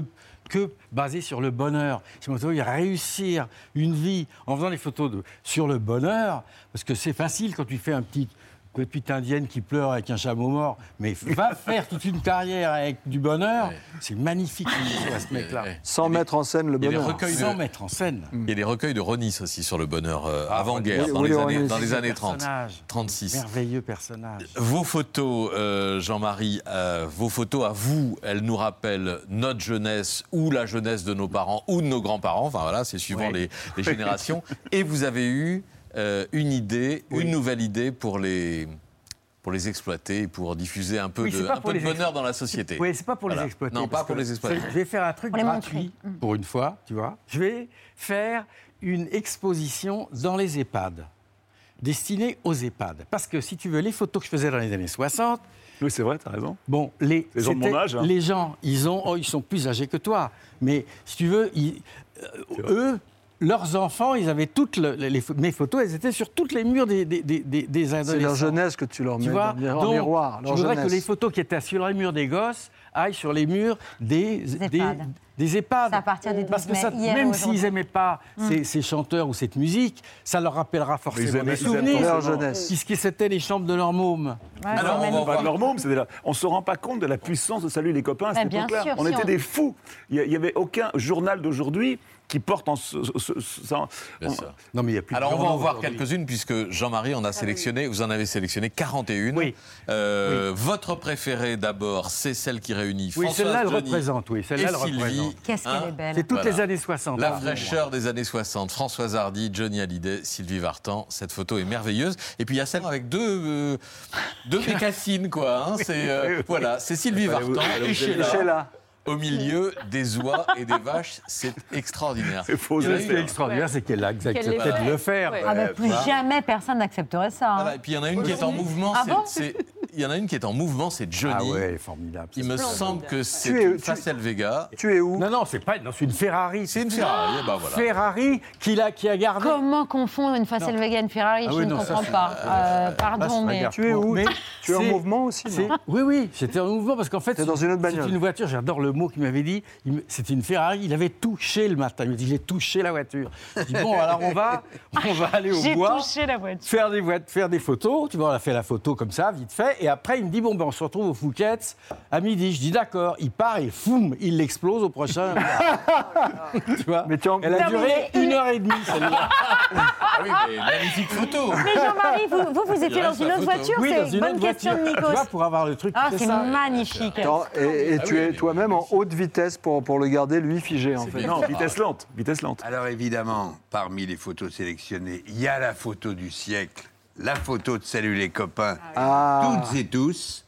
que basées sur le bonheur. Dis, il réussir une vie en faisant des photos de, sur le bonheur, parce que c'est facile quand tu fais un petit petite indienne qui pleure avec un chameau mort, mais va faire toute une carrière avec du bonheur, c'est magnifique à ce mec-là. Sans mettre en scène le Il y a des bonheur. recueils Sans mettre en scène. Il y a des recueils de Ronis aussi sur le bonheur euh, Ah, avant-guerre, oui, dans, oui, les années, dans c'est les un années 30, personnage. 36. Merveilleux personnage. Vos photos, euh, Jean-Marie, euh, vos photos à vous, elles nous rappellent notre jeunesse ou la jeunesse de nos parents ou de nos grands-parents. Enfin voilà, c'est suivant Oui. les, les générations. Et vous avez eu euh, une idée, une nouvelle idée pour les, pour les exploiter et pour diffuser un peu Oui, de, un peu de bonheur dans la société. Oui, c'est pas pour Voilà. les exploiter. Non, pas pour les exploiter. Je vais faire un truc gratuit pour une fois, tu vois. Je vais faire une exposition dans les EHPAD, destinée aux EHPAD. Parce que si tu veux, les photos que je faisais dans les années 60, Oui, c'est vrai, t'as raison. Bon, les, Les gens de mon âge, hein. Les gens, ils, ont, oh, ils sont plus âgés que toi. Mais si tu veux, ils- euh, eux, leurs enfants, ils avaient toutes le- les, mes photos, elles étaient sur toutes les murs des, des, des, des- adolescents. C'est leur jeunesse que tu leur mets Tu vois dans- en Donc, miroir. Je Leur voudrais que les photos qui étaient sur les murs des gosses aillent sur les murs des, des, EHPAD. des EHPAD. C'est à partir du 12 Parce que ça, hier même s'ils n'aimaient pas Mm. ces, ces chanteurs ou cette musique, ça leur rappellera forcément aimaient- des souvenirs. Leur jeunesse. Puisque c'était les chambres de leur môme. Alors, on va Pas voir. de leur môme, c'était là. On ne se rend pas compte de la puissance de Salut les copains à cette bien époque-là. sûr, On si était on- des fous. Il n'y avait aucun journal d'aujourd'hui qui porte en. ce- ce- ce- ce- Bien on- sûr. Non, mais il y a plus de Alors on va en voir quelques-unes puisque Jean-Marie en a sélectionné, vous en avez sélectionné 41. Oui. Euh, Votre préférée d'abord, c'est celle qui réunit Oui, celle-là, elle représente, oui, celle-là, elle Sylvie. représente. Qu'est-ce qu'elle Hein est belle. C'est toutes Voilà. les années 60. La hein. fraîcheur des années 60. Françoise Hardy, Johnny Hallyday, Sylvie Vartan. Cette photo est merveilleuse. Et puis il y a celle avec deux, euh, deux bécassines, quoi. hein. C'est, euh, voilà, c'est Sylvie Vartan et Sheila. Au milieu des oies et des vaches. C'est extraordinaire. C'est faux, Ce qui est extraordinaire, c'est qu'elle a accepté de le faire. Ouais. Ah bah, plus jamais personne n'accepterait ça. hein. Voilà, et puis il y en a une qui est en mouvement. Ah c'est- bon c'est- Il y en a une qui est en mouvement, c'est Johnny. Ah ouais, formidable. Il me semble que c'est une Facel Vega. Tu es où Non, non, c'est pas, non, c'est une Ferrari. C'est une Ferrari. eh ben voilà. Ferrari qu'il a, qui a gardé. Comment confondre une Facel Vega et une Ferrari Ah Je oui, ne non, comprends pas. Euh, pardon, mais. Tu es où Mais Tu es en mouvement aussi, c'est- non Oui, oui, j'étais en mouvement parce qu'en fait, T'es dans une autre bagnole. C'est une voiture, j'adore le mot qu'il m'avait dit. C'était une Ferrari, il avait touché le matin. Il me dit J'ai touché la voiture. Je dis Bon, alors on va, on va aller au J'ai bois. touché la voiture. Faire des, faire des photos, tu vois, on a fait la photo comme ça, vite fait, et après il me dit bon ben on se retrouve au Fouquet's à midi. Je dis d'accord, il part et foum, il l'explose au prochain. tu vois Mais tu en- Elle a Non, duré mais une heure et demie celle-là. Ah oui, mais magnifique photo. Mais Jean-Marie, vous, vous, vous étiez dans une autre voiture Oui, dans C'est une bonne autre question de voiture. Tu vois, pour avoir le truc. Ah, c'est magnifique. Attends, et, et Ah tu oui, es toi-même en haute vitesse pour, pour le garder, lui, figé, en fait. Non, vitesse lente. Vitesse lente. Alors évidemment, parmi les photos sélectionnées, il y a la photo du siècle, la photo de Salut les copains, Ah. toutes et tous.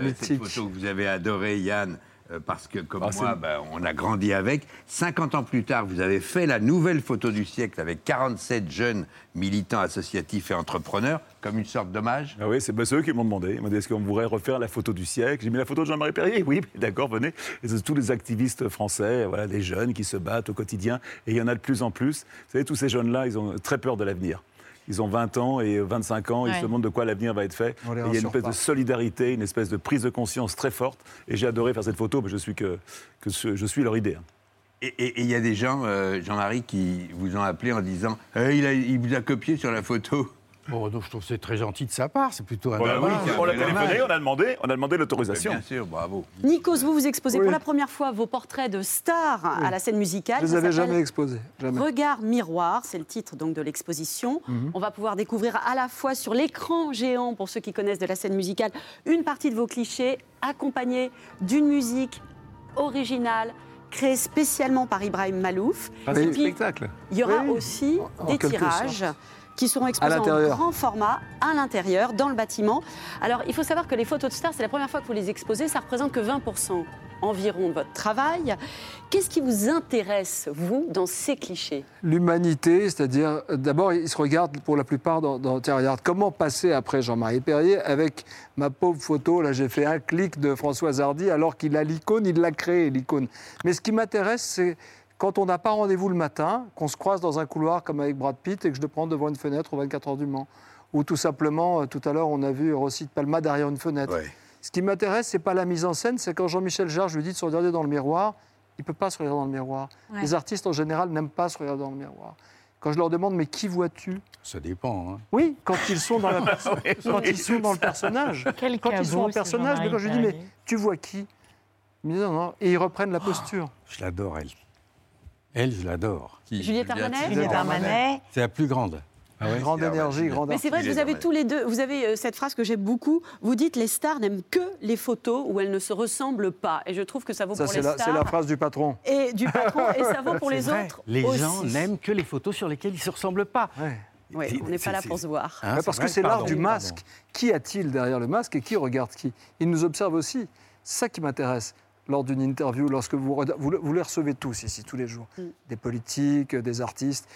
Euh, cette photo que vous avez adorée, Yann, euh, parce que comme Ah, moi, ben, on a grandi avec. 50 ans plus tard, vous avez fait la nouvelle photo du siècle avec 47 jeunes militants associatifs et entrepreneurs, comme une sorte d'hommage. Ah oui, c'est bah, c'est eux qui m'ont demandé. Ils m'ont dit est-ce qu'on pourrait refaire la photo du siècle? J'ai mis la photo de Jean-Marie Perrier. Oui, d'accord, venez. Et c'est tous les activistes français, voilà, des jeunes qui se battent au quotidien. Et il y en a de plus en plus. Vous savez, tous ces jeunes-là, ils ont très peur de l'avenir. Ils ont 20 ans et 25 ans, ils se demandent de quoi l'avenir va être fait. Il y a une espèce pas. de solidarité, une espèce de prise de conscience très forte. Et j'ai adoré faire cette photo, mais je suis, que, je suis leur idée. hein. Et il y a des gens, euh, Jean-Marie, qui vous ont appelé en disant Eh, il, a- il vous a copié sur la photo. Bon, donc, je trouve que c'est très gentil de sa part. C'est plutôt un. Voilà, oui, c'est on l'a téléphoné, on a demandé, on a demandé l'autorisation. Bien sûr, bravo. Nikos, vous vous exposez Oui. pour la première fois vos portraits de stars à la scène musicale. Je les Ça avais jamais exposés. Jamais. Regard miroir, c'est le titre donc de l'exposition. Mhm. On va pouvoir découvrir à la fois sur l'écran géant, pour ceux qui connaissent de la scène musicale, une partie de vos clichés, accompagnés d'une musique originale, créé spécialement par Ibrahim Malouf. Ah, c'est spectacle. Il y aura Oui, aussi en des tirages sorte. Qui seront exposés en grand format à l'intérieur, dans le bâtiment. Alors, il faut savoir que les photos de stars, c'est la première fois que vous les exposez, ça représente que 20% environ de votre travail. Qu'est-ce qui vous intéresse, vous, dans ces clichés? L'humanité, c'est-à-dire, d'abord, ils se regardent pour la plupart dans, dans tiens, regarde, comment passer après Jean-Marie Perrier avec ma pauvre photo, là j'ai fait un clic de François Hardy alors qu'il a l'icône, il l'a créé l'icône. Mais ce qui m'intéresse, c'est quand on n'a pas rendez-vous le matin, qu'on se croise dans un couloir comme avec Brad Pitt et que je le prends devant une fenêtre aux 24 heures du Mans. Ou tout simplement, euh, tout à l'heure, on a vu Rossi de Palma derrière une fenêtre. Ce qui m'intéresse, c'est pas la mise en scène, c'est quand Jean-Michel Jarre, je lui dis de se regarder dans le miroir, il peut pas se regarder dans le miroir. Ouais. Les artistes, en général, n'aiment pas se regarder dans le miroir. Quand je leur demande, mais qui vois-tu? Ça dépend. hein. Oui, quand ils sont dans, la perso- Oui, quand oui. ils sont dans le personnage. Quel quand ils sont en personnage, mais quand je lui dis, mais tu vois qui Il me dit, non, non. Et ils reprennent la posture. Je l'adore, elle. Elle, je l'adore. Juliette Armanet Juliette Armanet. C'est la plus grande. Ah ouais Grande énergie, grande Mais c'est vrai que vous avez tous les deux, vous avez euh, cette phrase que j'aime beaucoup. Vous dites les stars n'aiment que les photos où elles ne se ressemblent pas. Et je trouve que ça vaut Ça, pour c'est les la, stars. c'est la phrase du patron. Et du patron, et ça vaut pour les vrai. autres. Les aussi. gens n'aiment que les photos sur lesquelles ils ne se ressemblent pas. Oui, on n'est pas là pour se voir. Hein, Ouais, parce que c'est l'art du pardon. masque. Qui a-t-il derrière le masque et qui regarde qui? Il nous observe aussi. C'est ça qui m'intéresse lors d'une interview, lorsque vous, vous, le- vous les recevez tous ici, tous les jours. Mm. Des politiques, des artistes.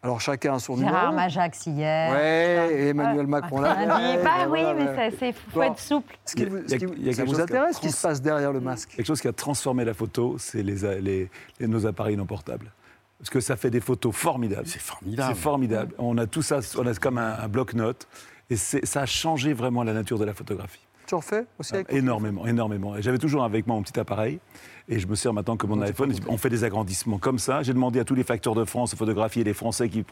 Alors chacun a son Gérard numéro. Majax hier. Ouais, et Emmanuel Macron là. Ouais, bah oui, voilà, mais c'est faut Bon. être souple. Ce qui vous, Il y a- ce qui- il y a ça quelque vous chose qui a intéresse ce qui se passe derrière le masque Quelque chose qui a transformé la photo, c'est les, les- les- nos appareils non portables. Parce que ça fait des photos formidables. C'est formidable. C'est formidable. On a tout ça, on a comme un, un bloc-notes. Et ça a changé vraiment la nature de la photographie. Tu en fais aussi avec Énormément, énormément. Et J'avais toujours avec moi mon petit appareil. Et je me sers maintenant comme mon iPhone. On fait des agrandissements comme ça. J'ai demandé à tous les facteurs de France de photographier les Français qui,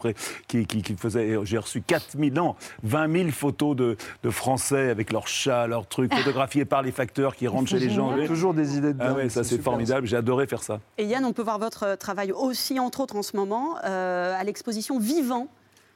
qui, qui- qui faisaient. et J'ai reçu 4000, non, 20 000 photos de, de Français avec leurs chats, leurs trucs, photographiés par les facteurs qui rentrent chez les gens. Toujours des idées de Ah ouais, ça c'est formidable. J'ai adoré faire ça. Et Yann, on peut voir votre travail aussi, entre autres en ce moment, euh, à l'exposition Vivant,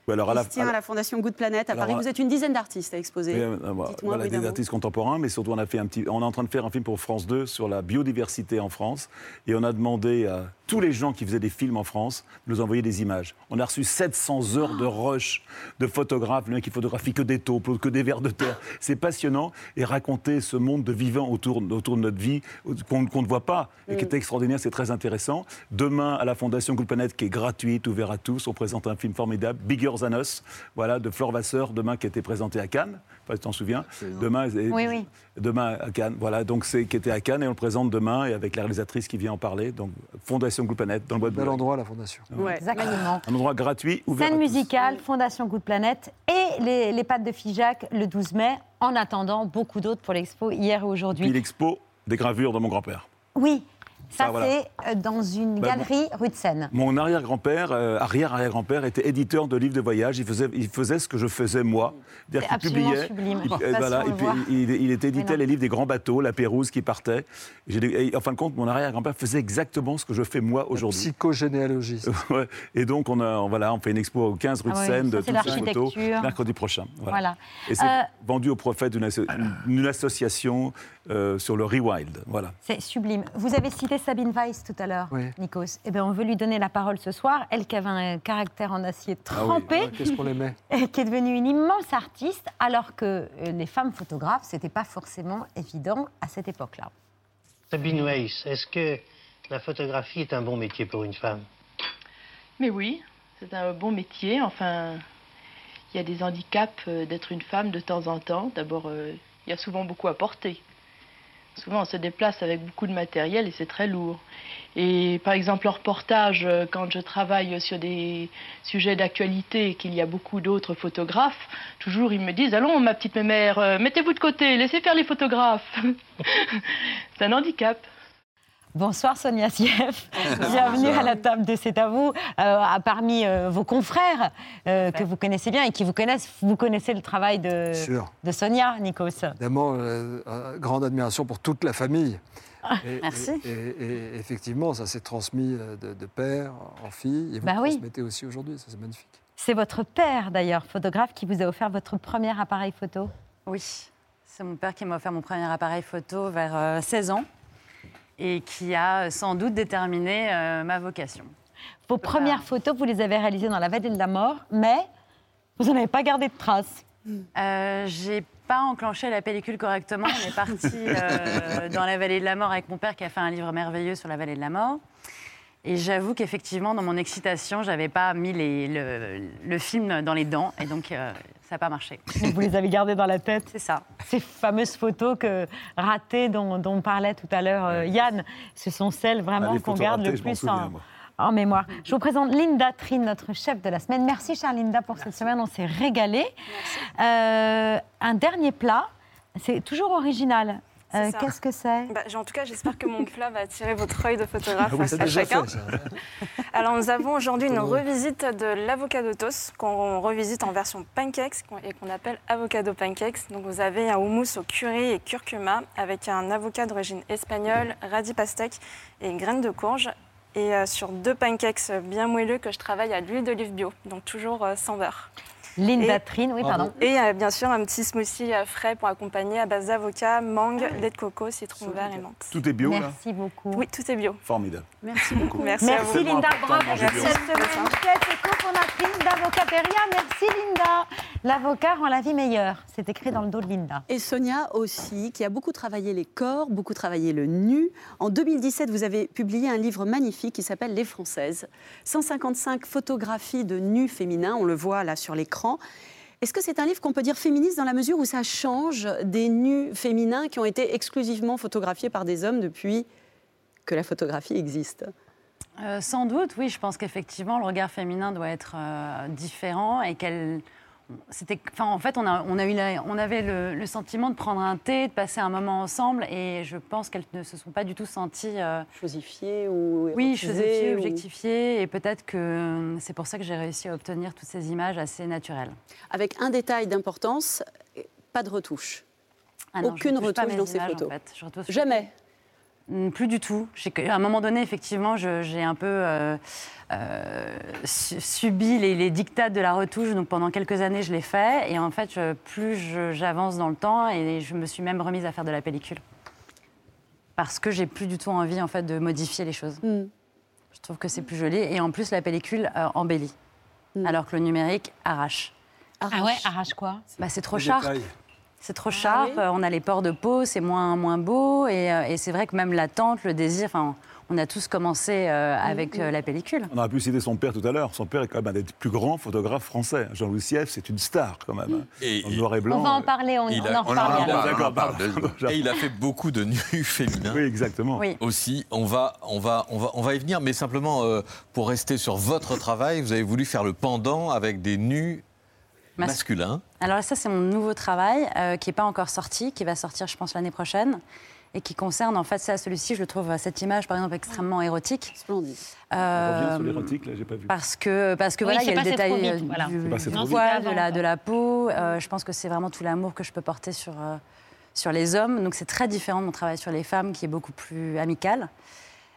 Ouais, alors à la, à Fondation Good Planet à Alors, Paris. à- Vous êtes une dizaine d'artistes à exposer. Oui, euh, voilà, Dites-moi, voilà, des artistes contemporains, mais surtout on a fait un petit, on est en train de faire un film pour France 2 sur la biodiversité en France, et on a demandé à tous les gens qui faisaient des films en France nous envoyer des images. On a reçu 700 heures de rush de photographes, le mec qui photographie que des taupes, que des vers de terre. C'est passionnant et raconter ce monde de vivant autour, autour de notre vie qu'on ne voit pas et qui est extraordinaire, c'est très intéressant. Demain à la Fondation Good Planet qui est gratuite, ouverte à tous, on présente un film formidable, Bigger Than Us, voilà, de Flore Vasseur, demain qui a été présenté à Cannes, pas si tu t'en souviens. Demain, Oui, oui. Demain à Cannes, voilà, donc c'est qui était à Cannes et on le présente demain et avec la réalisatrice qui vient en parler. Donc Fondation Good Planet dans le bois de Bel endroit, la Fondation. Ouais, Exactement. Un endroit gratuit, ouvert. Scène musicale, Fondation Good Planète et les, les pattes de Figeac le 12 mai. En attendant, beaucoup d'autres pour l'expo hier et Puis aujourd'hui. l'expo des gravures de mon grand-père. Oui, ça, Ça, voilà. c'est euh, dans une Bah, galerie rue de Seine. Mon arrière-grand-père, euh, arrière-arrière-grand-père, était éditeur de livres de voyage. Il faisait, il faisait ce que je faisais moi. C'est qu'il absolument publiait. sublime. Il, euh, voilà, et puis il, il était éditait les livres des grands bateaux, la Pérouse qui partait. J'ai des- et en fin de compte, mon arrière-grand-père faisait exactement ce que je fais moi aujourd'hui. Psychogénéalogie. Ouais. Et donc, on, a, voilà, on fait une expo au 15 rue Ah de oui, Seine de toutes ces photos, mercredi prochain. Voilà. Voilà. Et c'est Euh, vendu au prophète d'une asso- d'une association euh, sur le Rewild. Voilà. C'est sublime. Vous avez cité Sabine Weiss tout à l'heure, Oui. Nikos. Eh bien, on veut lui donner la parole ce soir. Elle qui avait un caractère en acier trempé, Ah, Qu'est-ce qu'on qui est devenue une immense artiste, alors que euh, les femmes photographes, c'était pas forcément évident à cette époque-là. Sabine Weiss, est-ce que la photographie est un bon métier pour une femme? Mais oui, c'est un bon métier. Enfin, il y a des handicaps euh, d'être une femme de temps en temps. D'abord, euh, il y a souvent beaucoup à porter. Souvent, on se déplace avec beaucoup de matériel et c'est très lourd. Et par exemple, en reportage, euh, quand je travaille sur des sujets d'actualité et qu'il y a beaucoup d'autres photographes, toujours ils me disent Allons, ma petite mémère, euh, mettez-vous de côté, laissez faire les photographes. c'est un handicap. Bonsoir Sonia Sieff. Bienvenue à la table de C'est à vous. Euh, parmi euh, vos confrères euh, que vous connaissez bien et qui vous connaissent, vous connaissez le travail de, Sonia, Nikos. Évidemment, grande admiration pour toute la famille. Et, merci. Et, et- et effectivement, ça s'est transmis de, de père en fille. Et vous Bah oui. transmettez aussi aujourd'hui, ça c'est magnifique. C'est votre père d'ailleurs, photographe, qui vous a offert votre premier appareil photo. Oui, c'est mon père qui m'a offert mon premier appareil photo vers euh, 16 ans. Et qui a sans doute déterminé euh, ma vocation. Vos premières photos, vous les avez réalisées dans la vallée de la mort, mais vous n'en avez pas gardé de traces. Euh, J'ai pas enclenché la pellicule correctement. On est parti euh, dans la vallée de la mort avec mon père qui a fait un livre merveilleux sur la vallée de la mort. Et j'avoue qu'effectivement, dans mon excitation, j'avais pas mis les- le, le film dans les dents, et donc euh, ça n'a pas marché. Vous les avez gardées dans la tête C'est ça. Ces fameuses photos que, ratées dont, dont parlait tout à l'heure euh, Yann, ce sont celles Ah, vraiment les qu'on garde ratées, le plus en mémoire. Je vous présente Linda Trine, notre chef de la semaine. Merci, chère Linda, pour cette semaine. On s'est régalé. Euh, un dernier plat, c'est toujours original. Euh. Qu'est-ce que c'est Bah, en tout cas, j'espère que mon plat va attirer votre œil de photographe Ah oui, à, chacun. fait. Alors, nous avons aujourd'hui une revisite de l'avocado toast qu'on revisite en version pancakes et qu'on appelle avocado pancakes. Donc, vous avez un houmous au curry et curcuma avec un avocat d'origine espagnole, radis pastèque et graines de courge. Et euh, sur deux pancakes bien moelleux que je travaille à l'huile d'olive bio, donc toujours euh, sans beurre. Linda Et- Trine, oui, pardon. Et euh, bien sûr, un petit smoothie euh, frais pour accompagner à base d'avocat, mangue, lait de coco, citron vert et menthe. Tout est bio, là Merci beaucoup. Oui, tout est bio. Formidable. Merci beaucoup. Merci, Merci, à vous. Linda, bravo pour cette semaine. Chef et cofondatrice d'Avocateria. Merci Linda. L'avocat rend la vie meilleure. C'est écrit dans le dos de Linda. Et Sonia aussi, qui a beaucoup travaillé les corps, beaucoup travaillé le nu. En 2017, vous avez publié un livre magnifique qui s'appelle Les Françaises. 155 photographies de nus féminins, on le voit là sur l'écran. Est-ce que c'est un livre qu'on peut dire féministe dans la mesure où ça change des nus féminins qui ont été exclusivement photographiés par des hommes depuis que la photographie existe? Euh, sans doute, oui. Je pense qu'effectivement, le regard féminin doit être euh, différent et qu'elle. C'était, enfin, en fait, on, a, on, a eu la- on avait le, le sentiment de prendre un thé, de passer un moment ensemble, et je pense qu'elles ne se sont pas du tout senties euh, chosifiées ou oui, chosifiées, ou- objectifiées, et peut-être que euh, c'est pour ça que j'ai réussi à obtenir toutes ces images assez naturelles. Avec un détail d'importance, pas de retouche. Ah non, Aucune retouche dans ces images, en photos. fait. Jamais. Mm, Plus du tout. À un moment donné, effectivement, j'ai un peu euh, euh, su- subi les, les dictats de la retouche. Donc pendant quelques années, je l'ai fait. Et en fait, je- plus j'avance dans le temps, et je me suis même remise à faire de la pellicule. Parce que j'ai plus du tout envie en fait, de modifier les choses. Hmm. Je trouve que c'est plus joli. Et en plus, la pellicule euh, embellit. Hmm. Alors que le numérique arrache. Ah ouais, arrache quoi? Bah, C'est trop sharp. C'est trop sharp, euh, on a les pores de peau, c'est moins, moins beau. Et, euh, et c'est vrai que même l'attente, le désir, enfin, on a tous commencé euh, avec euh, la pellicule. On aurait pu citer son père tout à l'heure. Son père est quand même un des plus grands photographes français. Jean-Louis Sieff, c'est une star quand même. Et- en noir et blanc. On va en parler, on, Il on a- en reparle. Et il a fait beaucoup de nus féminins. Oui, exactement. Oui. Aussi, on va, on, va, on, va, on va y venir, mais simplement euh, pour rester sur votre travail, vous avez voulu faire le pendant avec des nus Mas- masculins. Alors ça, c'est mon nouveau travail euh, qui n'est pas encore sorti, qui va sortir, je pense, l'année prochaine. Et qui concerne, en fait, ça, celui-ci, je le trouve, cette image, par exemple, extrêmement érotique. Splendide. On revient sur Euh, l'érotique, là, j'ai pas vu. Parce que, parce que Oui, voilà, il y a le détail vite, euh, voilà. du, de la, quoi. de la peau. Euh, je pense que c'est vraiment tout l'amour que je peux porter sur, euh, sur les hommes. Donc c'est très différent de mon travail sur les femmes, qui est beaucoup plus amical.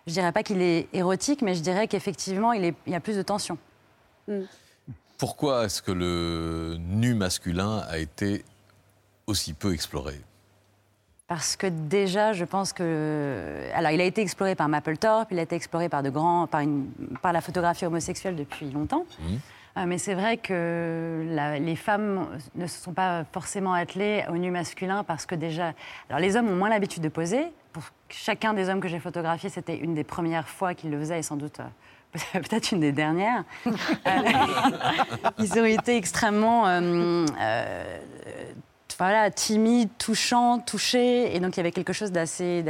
Je dirais pas qu'il est érotique, mais je dirais qu'effectivement, il, est- il y a plus de tension. Pourquoi est-ce que le nu masculin a été aussi peu exploré Parce que déjà, je pense que. Alors, il a été exploré par Mapplethorpe, il a été exploré par, de grands, par, une, par la photographie homosexuelle depuis longtemps. Euh, mais c'est vrai que la- les femmes ne se sont pas forcément attelées au nu masculin parce que déjà. Alors, les hommes ont moins l'habitude de poser. Pour chacun des hommes que j'ai photographiés, c'était une des premières fois qu'ils le faisaient et sans doute. Peut-être une des dernières. Euh, ils ont été extrêmement euh, euh, voilà, timides, touchants, touchés. Et donc, il y avait quelque chose d'assez,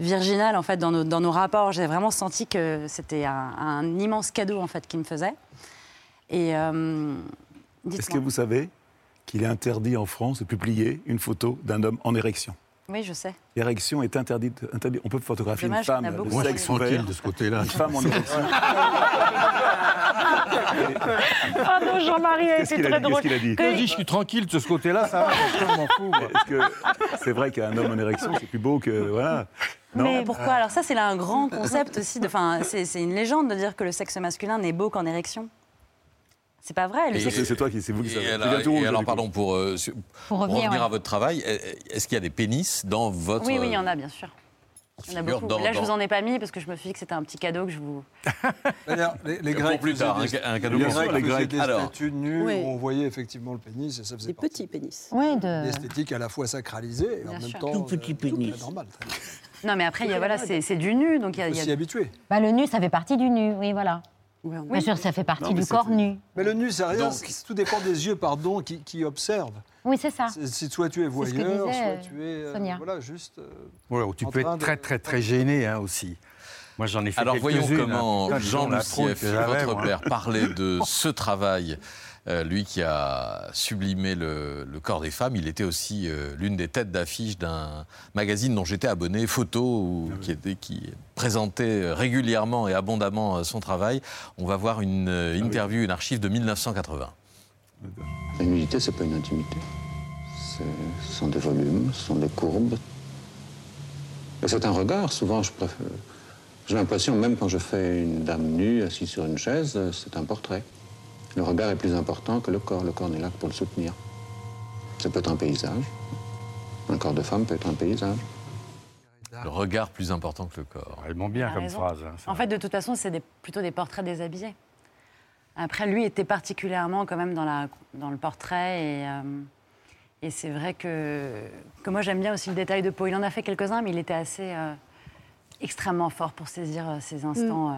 virginal, en fait, dans nos, dans nos rapports. J'ai vraiment senti que c'était un, immense cadeau, en fait, qu'ils me euh, Est-ce que vous savez qu'il est interdit en France de publier une photo d'un homme en érection? Oui, je sais. L'érection est interdite. interdite. On peut photographier Dommage une femme beaucoup. Moi, je sexe suis tranquille de ce côté-là. Une femme en érection. Ah non, Jean-Marie a Qu'est-ce été qu'il a très dit drôle. Qu'est-ce qu'il a dit Que- Je suis tranquille de ce côté-là, ça va, je m'en fous. c'est vrai qu'un homme en érection, c'est plus beau que. Voilà. Non Mais pourquoi? Alors ça, c'est là un grand concept aussi. Enfin, c'est une légende de dire que le sexe masculin n'est beau qu'en érection. C'est pas vrai. c'est toi qui, c'est vous qui savez. alors, et alors, pardon, pour, euh, Pour revenir, ouais. à votre travail, euh, est-ce qu'il y a des pénis dans votre... Oui, oui, il y en a, bien sûr. Il y en a beaucoup. dans- Là, je dans- vous en ai pas mis parce que je me suis dit que c'était un petit cadeau que je vous. D'ailleurs, les, les Pour Grecs plus faisaient tard, des- un ca- un cadeau les pour Grecs les Grecs. des Alors. statues nues Oui. où on voyait effectivement le pénis et ça faisait Des partie petits pénis. Oui, de l'esthétique à la fois sacralisée et en même temps Tout petit pénis. normal. très bien. Non, mais après, il y a, voilà, c'est c'est du nu, donc il y a. Il il y faut a- s'y habituer. Bah, le nu, ça fait partie du nu, oui, voilà. Ouais, Bien sûr, ça fait partie Non, du corps nu. Mais le nu, c'est rien. Donc- Tout dépend des yeux, pardon, qui, qui observent. Oui, c'est ça. C'est- c'est soit tu es C'est ce que voyeur, disait, soit euh, tu es. euh, Sonia. voilà, juste. euh, Voilà, où tu peux être de- très, très, très gêné hein, aussi. Moi, j'en ai fait Alors voyons comment hein. Jean j'avais, votre moi. père, parlait de ce travail. Euh, lui qui a sublimé le, le corps des femmes, il était aussi euh, l'une des têtes d'affiche d'un magazine dont j'étais abonné, Photo, où- qui, était- qui présentait régulièrement et abondamment euh, son travail. On va voir une euh, interview, une archive de 1980. La nudité, c'est pas une intimité. Ce sont des volumes, ce sont des courbes. Et c'est un regard. Souvent, je préfère. J'ai l'impression, même quand je fais une dame nue assise sur une chaise, c'est un portrait. Le regard est plus important que le corps. Le corps n'est là que pour le soutenir. Ça peut être un paysage. Un corps de femme peut être un paysage. Le regard plus important que le corps. Elle ment bien comme raison. phrase. hein. En fait, de toute façon, c'est des- plutôt des portraits déshabillés. Après, lui était particulièrement quand même dans, la, dans le portrait et, euh, et c'est vrai que, que moi j'aime bien aussi le détail de peau. Il en a fait quelques-uns, mais il était assez euh, extrêmement fort pour saisir euh, ces instants euh,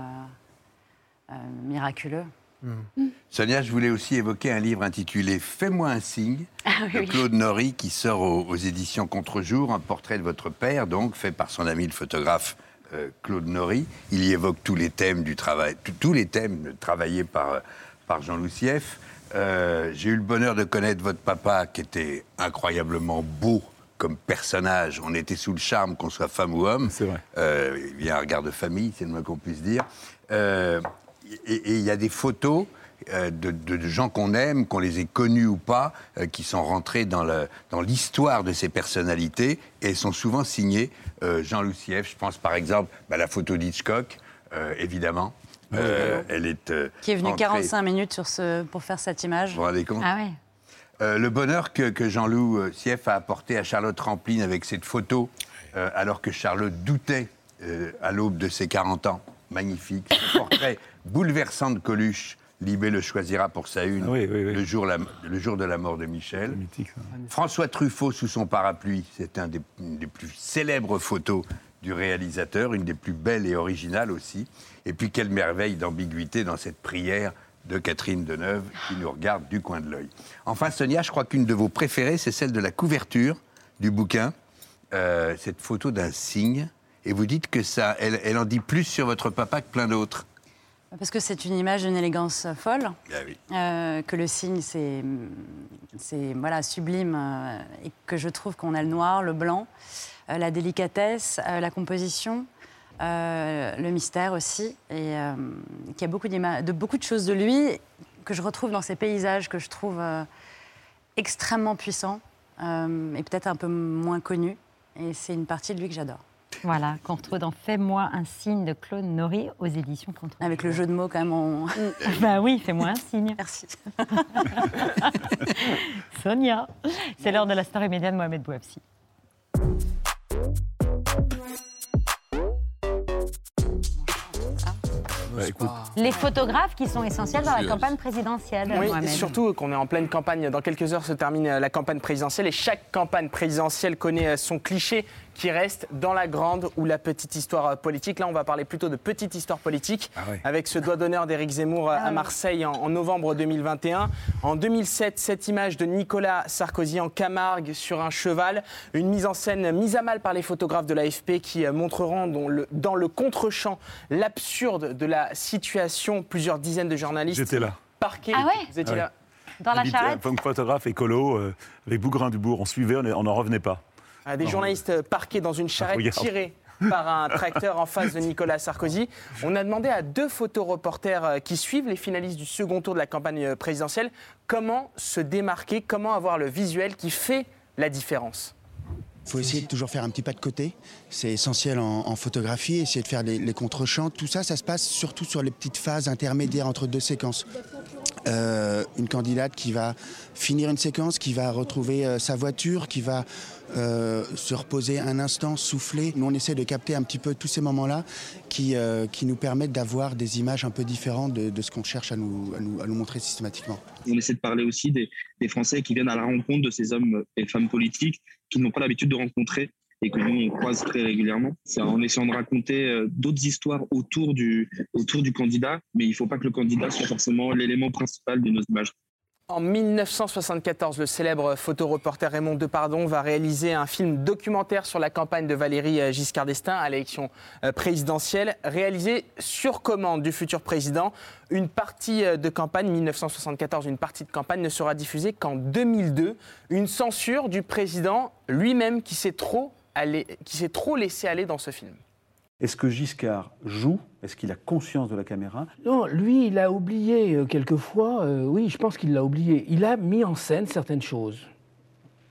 euh, miraculeux. Sonia, je voulais aussi évoquer un livre intitulé Fais-moi un signe Ah oui, de. Claude Nory qui sort aux, aux éditions Contre-jour, un portrait de votre père, donc fait par son ami le photographe euh, Claude Nory. Il y évoque tous les thèmes du travail, tous- les thèmes travaillés par, par Jean Loussieff. Euh, J'ai eu le bonheur de connaître votre papa qui était incroyablement beau comme personnage. On était sous le charme, qu'on soit femme ou homme. C'est vrai. Euh, il y a un regard de famille, c'est le moins qu'on puisse dire. Euh, et et il y a des photos euh, de, de- de gens qu'on aime, qu'on les ait connus ou pas, euh, qui sont rentrés dans le- dans l'histoire de ces personnalités, et elles sont souvent signées euh, Jean Loussieff. Je pense par exemple à la photo d'Hitchcock, euh, évidemment. Euh, elle est euh, Qui est venu rentrée- 45 minutes sur ce, pour faire cette image. Vous vous rendez compte? Ah ouais. euh, le bonheur que, que Jean-Loup Sieff a apporté à Charlotte Rampling avec cette photo, euh, alors que Charlotte doutait euh, à l'aube de ses 40 ans. Magnifique. Ce portrait bouleversant de Coluche. Libé le choisira pour sa une Le, jour la- le jour de la mort de Michel. François Truffaut sous son parapluie, c'est un des, une des plus célèbres photos du réalisateur, une des plus belles et originales aussi. Et puis quelle merveille d'ambiguïté dans cette prière de Catherine Deneuve qui nous regarde du coin de l'œil. Enfin, Sonia, je crois qu'une de vos préférées, c'est celle de la couverture du bouquin, Euh, cette photo d'un cygne. Et vous dites que ça, elle, elle en dit plus sur votre papa que plein d'autres. Parce que c'est une image d'une élégance folle. Ah oui. Euh, que le signe, c'est voilà, sublime, euh, et que je trouve qu'on a le noir, le blanc, euh, la délicatesse, la composition, le mystère aussi, et qu'il y a beaucoup, de, beaucoup de choses de lui que je retrouve dans ces paysages que je trouve extrêmement puissants et peut-être un peu moins connus. Et c'est une partie de lui que j'adore. Voilà, qu'on retrouve dans Fais-moi un signe de Claude Nory aux éditions Contre. Avec le jeu de mots quand même. On... bah oui, fais-moi un signe. Merci. Sonia, c'est l'heure de la star immédiate de Mohamed Bouafsi. Les photographes qui sont essentiels dans la campagne présidentielle. Oui, et surtout qu'on est en pleine campagne. Dans quelques heures se termine euh, la campagne présidentielle et chaque campagne présidentielle connaît euh, son cliché qui reste dans la grande ou la petite histoire euh, politique. Là, on va parler plutôt de petite histoire politique avec ce doigt d'honneur d'Éric Zemmour euh, à Marseille en, en novembre 2021. En 2007, cette image de Nicolas Sarkozy en Camargue sur un cheval, une mise en scène mise à mal par les photographes de l'AFP qui euh, montreront dans le, dans le contre-champ l'absurde de la situation. Plusieurs dizaines de journalistes J'étais là. parqués. Ah ouais Vous étiez Ouais. là Dans la charrette photographe écolo, euh, avec Bougrain Dubourg, on suivait, on n'en revenait pas. Ah, Des journalistes parqués dans une charrette tirée par un tracteur en face de Nicolas Sarkozy. On a demandé à deux photoreporters euh, qui suivent les finalistes du second tour de la campagne euh, présidentielle comment se démarquer, comment avoir le visuel qui fait la différence. Il faut essayer de toujours faire un petit pas de côté. C'est essentiel en, en photographie, essayer de faire les, les contre-champs. Tout ça, ça se passe surtout sur les petites phases intermédiaires entre deux séquences. Euh, une candidate qui va finir une séquence, qui va retrouver euh, sa voiture, qui va euh, se reposer un instant, souffler. Nous, on essaie de capter un petit peu tous ces moments-là qui, qui nous permettent d'avoir des images un peu différentes de, de ce qu'on cherche à nous, à, nous, à nous montrer systématiquement. On essaie de parler aussi des, des Français qui viennent à la rencontre de ces hommes et femmes politiques qu'ils n'ont pas l'habitude de rencontrer et que nous, on croise très régulièrement. C'est en essayant de raconter euh, d'autres histoires autour du, autour du candidat, mais il ne faut pas que le candidat soit forcément l'élément principal de nos images. En 1974, le célèbre photoreporter Raymond Depardon va réaliser un film documentaire sur la campagne de Valéry euh, Giscard d'Estaing à l'élection euh, présidentielle, réalisé sur commande du futur président. Une partie de campagne, 1974, une partie de campagne ne sera diffusée qu'en 2002. Une censure du président lui-même qui s'est trop, allé- qui s'est trop laissé aller dans ce film. Est-ce que Giscard joue? Est-ce qu'il a conscience de la caméra? Non, lui, il a oublié euh, quelquefois, euh, oui, je pense qu'il l'a oublié. Il a mis en scène certaines choses.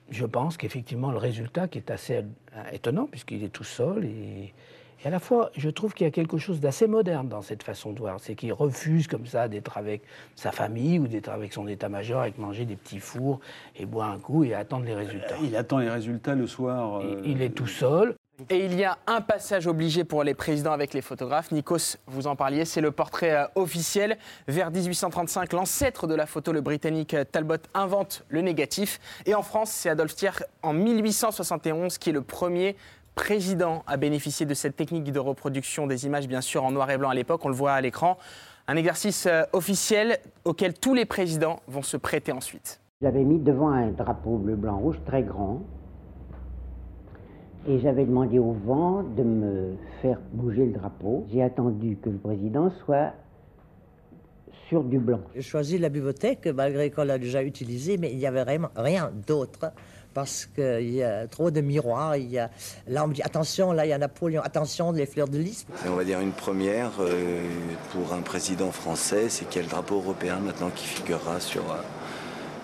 Je pense qu'effectivement, le résultat qui est assez euh, étonnant, puisqu'il est tout seul, et, et à la fois, je trouve qu'il y a quelque chose d'assez moderne dans cette façon de voir. C'est qu'il refuse comme ça d'être avec sa famille ou d'être avec son état-major, avec manger des petits fours et boire un coup et attendre les résultats. Il attend les résultats le soir. euh, Il est tout seul. Et il y a un passage obligé pour les présidents avec les photographes. Nikos, vous en parliez, c'est le portrait euh, officiel. Vers 1835, l'ancêtre de la photo, le britannique euh, Talbot, invente le négatif. Et en France, c'est Adolphe Thiers en 1871 qui est le premier président à bénéficier de cette technique de reproduction des images, bien sûr en noir et blanc à l'époque, on le voit à l'écran. Un exercice euh, officiel auquel tous les présidents vont se prêter ensuite. J'avais mis devant un drapeau bleu, blanc, rouge très grand. Et j'avais demandé au vent de me faire bouger le drapeau. J'ai attendu que le président soit sur du blanc. J'ai choisi la bibliothèque, malgré qu'on l'a déjà utilisée, mais il n'y avait vraiment rien d'autre. Parce qu'il y a trop de miroirs. Il y a... Là, on me dit attention, là, il y a Napoléon, attention, les fleurs de lys. Et on va dire une première euh, pour un président français, c'est qu'il y a le drapeau européen maintenant qui figurera sur, euh,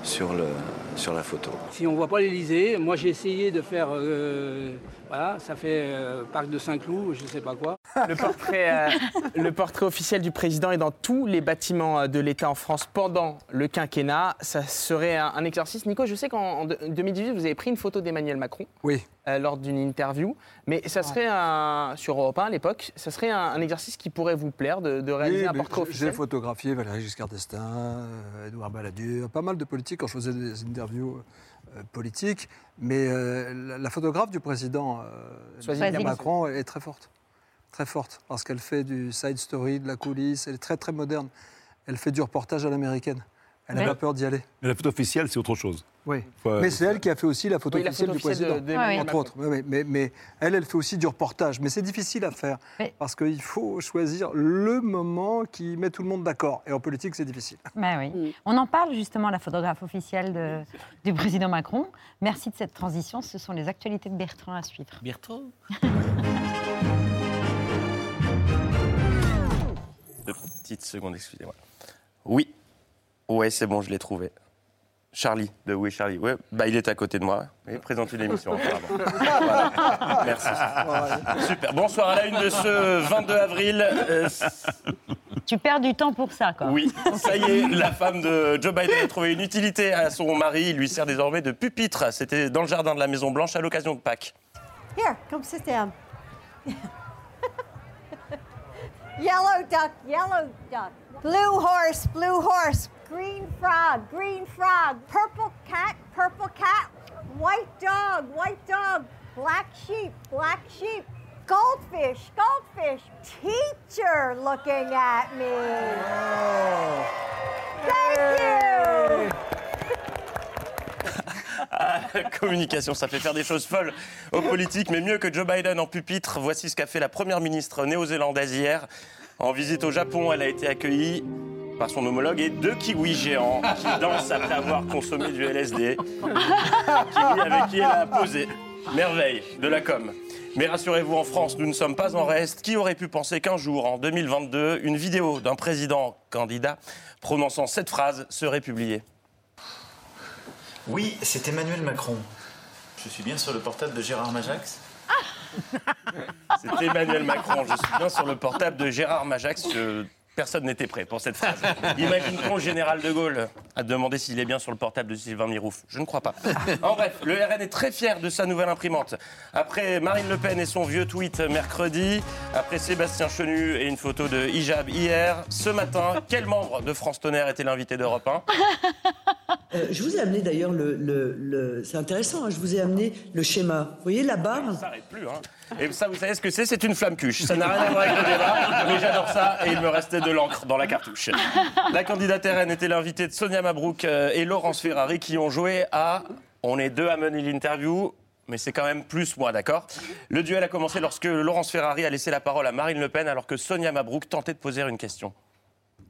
sur, le, sur la photo? Si on ne voit pas l'Elysée, moi j'ai essayé de faire, euh, voilà, ça fait euh, Parc de Saint-Cloud, je ne sais pas quoi. Le portrait, euh, le portrait officiel du président est dans tous les bâtiments euh, de l'État en France pendant le quinquennat. Ça serait un, un exercice. Nico, je sais qu'en en de- 2018, vous avez pris une photo d'Emmanuel Macron Oui. euh, lors d'une interview. Mais ça serait un, sur Europe 1 à l'époque, ça serait un, un exercice qui pourrait vous plaire de, de réaliser Oui, un portrait j'ai- officiel J'ai photographié Valéry Giscard d'Estaing, Édouard Balladur, pas mal de politiques quand je faisais des interviews euh, politiques. Mais euh, la, photographe du président euh. Macron est très forte. Très forte, parce qu'elle fait du side story, de la coulisse, elle est très très moderne. Elle fait du reportage à l'américaine. Elle n'a Ouais. pas peur d'y aller. Mais la photo officielle, c'est autre chose. Oui. Faut- mais c'est elle qui a fait aussi la photo Oui, la officielle photo du officielle de- président, entre autres. Mais, mais elle, elle fait aussi du reportage. Mais c'est difficile à faire parce qu'il faut choisir le moment qui met tout le monde d'accord. Et en politique, c'est difficile. Ben oui. On en parle justement, la photographe officielle de- du président Macron. Merci de cette transition. Ce sont les actualités de Bertrand à suivre. Bertrand Deux petites secondes, excusez-moi. Oui. Ouais, c'est bon, je l'ai trouvé. Charlie, de Oui Charlie. Ouais, bah, il est à côté de moi. Oui, présente une émission. Voilà. Merci. Super. Bonsoir à la une de ce 22 avril. Euh, Tu perds du temps pour ça, quoi. oui, ça y est, la femme de Joe Biden a trouvé une utilité à son mari. Il lui sert désormais de pupitre. C'était dans le jardin de la Maison Blanche à l'occasion de Pâques. Here, come sit down. yellow duck, yellow duck. Blue horse, blue horse. Green frog, green frog. Purple cat, purple cat. White dog, white dog. Black sheep, black sheep. Goldfish, goldfish. Teacher looking at me. Thank you. Ah, communication, ça fait faire des choses folles aux politiques, mais mieux que Joe Biden en pupitre. Voici ce qu'a fait la première ministre néo-zélandaise hier. En visite au Japon, elle a été accueillie par son homologue et deux kiwis géants qui dansent après avoir consommé du LSD. Kiwi avec qui elle a posé. Merveille de la com. Mais rassurez-vous, en France, nous ne sommes pas en reste. Qui aurait pu penser qu'un jour, en 2022, une vidéo d'un président candidat prononçant cette phrase serait publiée? Oui, c'est Emmanuel Macron. Je suis bien sur le portable de Gérard Majax C'est Emmanuel Macron. Je suis bien sur le portable de Gérard Majax. Je Personne n'était prêt pour cette phrase. Imagine-t-on le général de Gaulle à demander s'il est bien sur le portable de Sylvain Mirouf Je ne crois pas. En bref, le RN est très fier de sa nouvelle imprimante. Après Marine Le Pen et son vieux tweet mercredi, après Sébastien Chenu et une photo de hijab hier, ce matin, quel membre de France Tonnerre était l'invité d'Europe 1 Euh, je vous ai amené d'ailleurs le. le- le- C'est intéressant, hein, je vous ai amené le schéma. Vous voyez la barre? Ça s'arrête plus. Hein. Et ça, vous savez ce que c'est? C'est une flamme cuche. Ça n'a rien à voir avec le débat, mais j'adore ça et il me restait de l'encre dans la cartouche. La candidate RN était l'invitée de Sonia Mabrouk euh, et Laurence Ferrari qui ont joué à. On est deux à mener l'interview. Mais c'est quand même plus moi, d'accord? Le duel a commencé lorsque Laurence Ferrari a laissé la parole à Marine Le Pen alors que Sonia Mabrouk tentait de poser une question.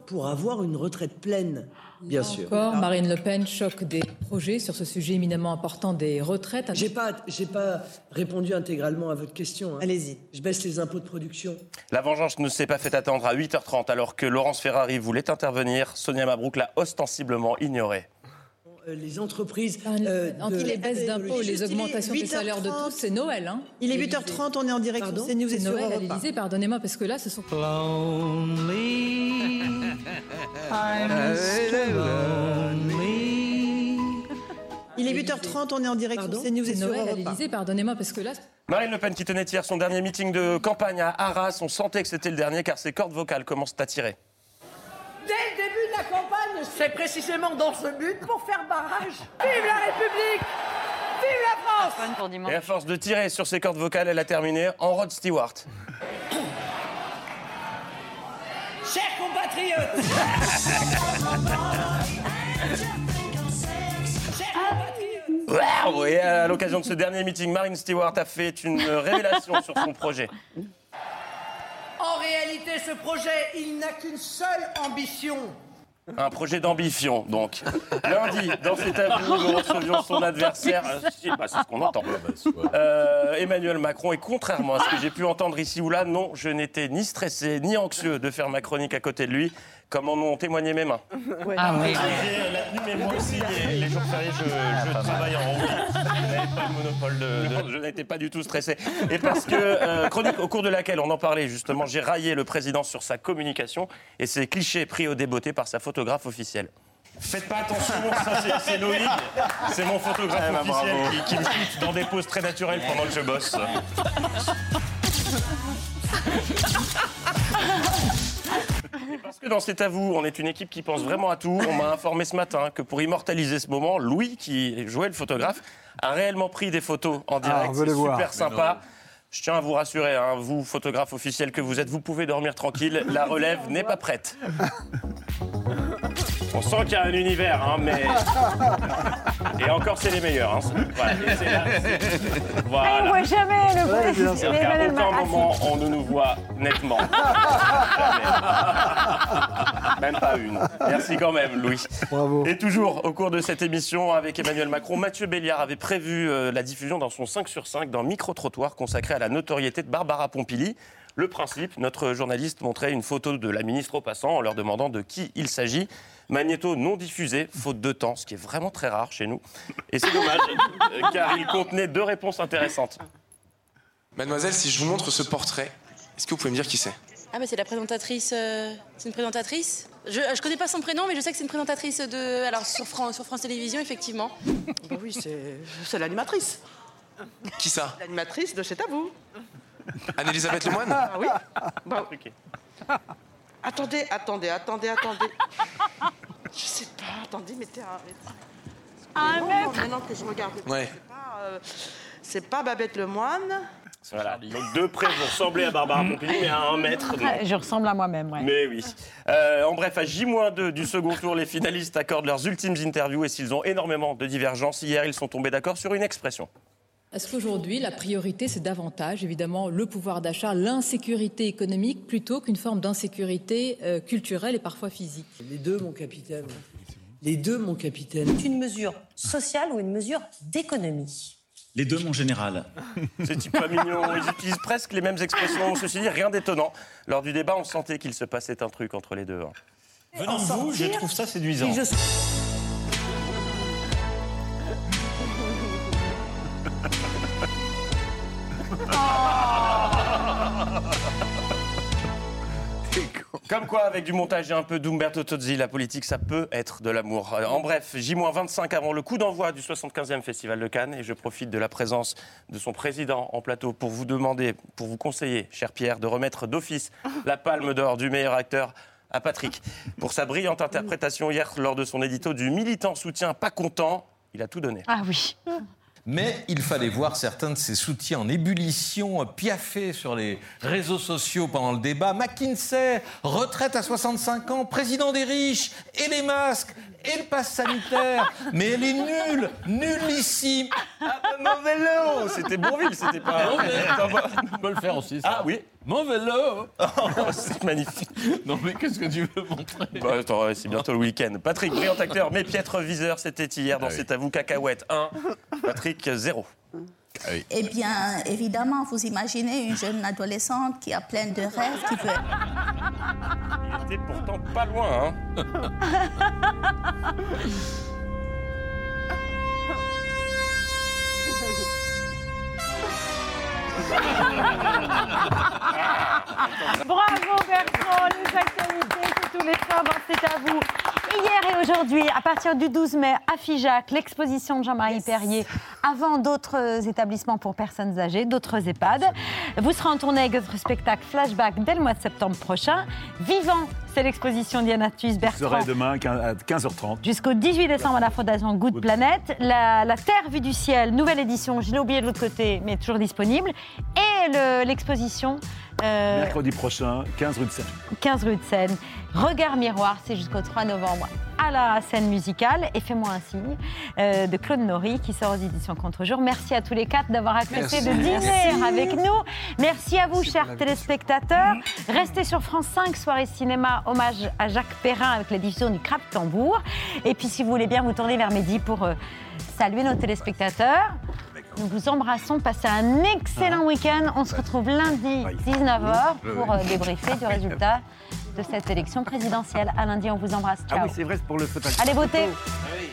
Pour avoir une retraite pleine, bien sûr. Encore, Marine Le Pen choque des projets sur ce sujet éminemment important des retraites. J'ai pas, j'ai pas répondu intégralement à votre question. Allez-y. Je baisse les impôts de production. La vengeance ne s'est pas fait attendre à 8h30 alors que Laurence Ferrari voulait intervenir. Sonia Mabrouk l'a ostensiblement ignoré. Euh, les entreprises. Entre de- les baisses d'impôts les augmentations des 8h30. salaires de tous, c'est Noël. Hein Il est L'Élysée. 8h30, on est en direct sur Pardon CNews et C'est sur Noël l'Élysée, pardonnez-moi, parce que là, ce sont... Il est 8h30, on est en direct Pardon sur CNews et C'est sur Noël l'Élysée, pardonnez-moi, parce que là... Marine Le Pen qui tenait hier son dernier meeting de campagne à Arras, on sentait que c'était le dernier car ses cordes vocales commencent à tirer. Dès le début de la campagne, c'est précisément dans ce but pour faire barrage. Vive la République Vive la France Et à force de tirer sur ses cordes vocales, elle a terminé en Rod Stewart. Chers compatriotes Waouh Et à l'occasion de ce dernier meeting, Marine Stewart a fait une révélation sur son projet. En réalité, ce projet, il n'a qu'une seule ambition. Un projet d'ambition, donc. Lundi, dans cet avenue, nous recevions son adversaire. euh, bah, c'est ce qu'on entend. Euh, Emmanuel Macron. Et contrairement à ce que j'ai pu entendre ici ou là, non, je n'étais ni stressé ni anxieux de faire ma chronique à côté de lui, comme en ont témoigné mes mains. Ah oui. J'ai la tenue, mais moi aussi, les, les jours fériés, je, je travaille en route. Je n'avais pas le monopole de, de- Je n'étais pas du tout stressé. Et parce que, euh, chronique au cours de laquelle on en parlait justement, j'ai raillé le président sur sa communication et ses clichés pris au débeauté par sa photographe officielle. Faites pas attention, ça c'est- Loïc, c'est mon photographe Eh ben, officiel bravo. qui, qui me shoot dans des poses très naturelles pendant que je bosse. Et Parce que dans C'est à vous, on est une équipe qui pense vraiment à tout. On m'a informé ce matin que pour immortaliser ce moment, Louis, qui jouait le photographe, a réellement pris des photos en direct. Ah, on veut les C'est voir. super sympa. Je tiens à vous rassurer, hein, vous, photographe officiel que vous êtes, vous pouvez dormir tranquille. La relève n'est pas prête. On sent qu'il y a un univers, hein, mais. Et encore, c'est les meilleurs. hein. Voilà. Là, Ah, on voilà. voit jamais le Ouais, bien sûr. aucun Macron. moment on ne nous voit nettement. Jamais. Même pas une. Merci quand même, Louis. Bravo. Et toujours au cours de cette émission avec Emmanuel Macron, Mathieu Béliard avait prévu euh, la diffusion dans son 5 sur 5 d'un micro-trottoir consacré à la notoriété de Barbara Pompili. Le principe, notre journaliste montrait une photo de la ministre aux passants en leur demandant de qui il s'agit. Magnéto non diffusé, faute de temps, ce qui est vraiment très rare chez nous. Et c'est dommage, euh, car il contenait deux réponses intéressantes. Mademoiselle, si je vous montre ce portrait, est-ce que vous pouvez me dire qui c'est? Ah, mais c'est la présentatrice. euh, c'est une présentatrice? Je, je connais pas son prénom, mais je sais que c'est une présentatrice de. Alors, sur, Fran- sur France Télévisions, effectivement. Bah oui, c'est l'animatrice. Qui ça? L'animatrice de C'est à vous. Anne-Elisabeth Lemoine? Ah oui Bah, Attendez, attendez, attendez, attendez. Je sais pas, attendez, mettez un. Un mètre. Maintenant que je regarde. Ouais. C'est pas, euh, pas Babette Lemoine. Voilà, donc de près, vous ressemblez à Barbara Pompili, mais à un mètre. non. Ah, Je ressemble à moi-même, ouais. Mais oui. Euh, en bref, à J-2 du second tour, les finalistes accordent leurs ultimes interviews et s'ils ont énormément de divergences, hier, ils sont tombés d'accord sur une expression. Est-ce qu'aujourd'hui, la priorité, c'est davantage, évidemment, le pouvoir d'achat, l'insécurité économique, plutôt qu'une forme d'insécurité euh, culturelle et parfois physique? Les deux, mon capitaine. Les deux, mon capitaine. une mesure sociale ou une mesure d'économie? Les deux, mon général. C'est pas mignon. Ils utilisent presque les mêmes expressions. Ceci dit, rien d'étonnant. Lors du débat, on sentait qu'il se passait un truc entre les deux. hein. Venant de vous, je trouve ça séduisant. Comme quoi, avec du montage et un peu d'Umberto Tozzi, la politique, ça peut être de l'amour. Euh, En bref, J-25 avant le coup d'envoi du 75e Festival de Cannes, et je profite de la présence de son président en plateau pour vous demander, pour vous conseiller, cher Pierre, de remettre d'office la palme d'or du meilleur acteur à Patrick. Pour sa brillante interprétation hier lors de son édito du militant soutien pas content, il a tout donné. Ah oui. Mais il fallait voir certains de ses soutiens en ébullition, piaffer sur les réseaux sociaux pendant le débat. McKinsey, retraite à 65 ans, président des riches, et les masques, et le pass sanitaire. Mais elle est nulle, nullissime. Ah bah, mon vélo C'était Bourville, c'était pas... On peut le faire aussi, ça. Ah oui Mon vélo C'est magnifique. Non mais qu'est-ce que tu veux montrer? Bah, attends, c'est bientôt le week-end. Patrick, brillant acteur, mais piètre viseur, c'était hier dans Ah oui. C'est à vous, cacahuète 1. Patrick, 0. Eh bien, évidemment, vous imaginez une jeune adolescente qui a plein de rêves, qui veut... Il était pourtant pas loin, hein Bravo Bertrand, les actualités, c'est tous les soirs C'est à vous. Hier et aujourd'hui, à partir du 12 mai, à Figeac, l'exposition de Jean-Marie Perrier, avant d'autres euh, établissements pour personnes âgées, d'autres EHPAD. Vous serez en tournée avec votre spectacle Flashback dès le mois de septembre prochain. Vivant, c'est l'exposition Diana Thuis Je Bertrand. serai demain à 15h30. Jusqu'au 18 décembre à la Fondation Good Planet. La, la Terre vue du ciel, nouvelle édition, je l'ai oublié de l'autre côté, mais toujours disponible. Et le- l'exposition euh, Mercredi prochain, 15 rue de Seine. 15 rue de Seine. Regard miroir, c'est jusqu'au 3 novembre à la scène musicale. Et fais-moi un signe euh, de Claude Nory qui sort aux éditions Contre-jour. Merci à tous les quatre d'avoir accepté de dîner Merci. avec nous. Merci à vous, chers téléspectateurs. Restez sur France 5, soirée cinéma, hommage à Jacques Perrin avec la diffusion du Crap Tambour. Et puis, si vous voulez bien vous tourner vers midi pour euh, saluer nos téléspectateurs. Nous vous embrassons, passez un excellent week-end. On se retrouve lundi 19h pour euh, débriefer du résultat de cette élection présidentielle. À lundi, on vous embrasse. Ciao. Ah oui, c'est vrai, c'est pour le photographe. Allez voter. Oui.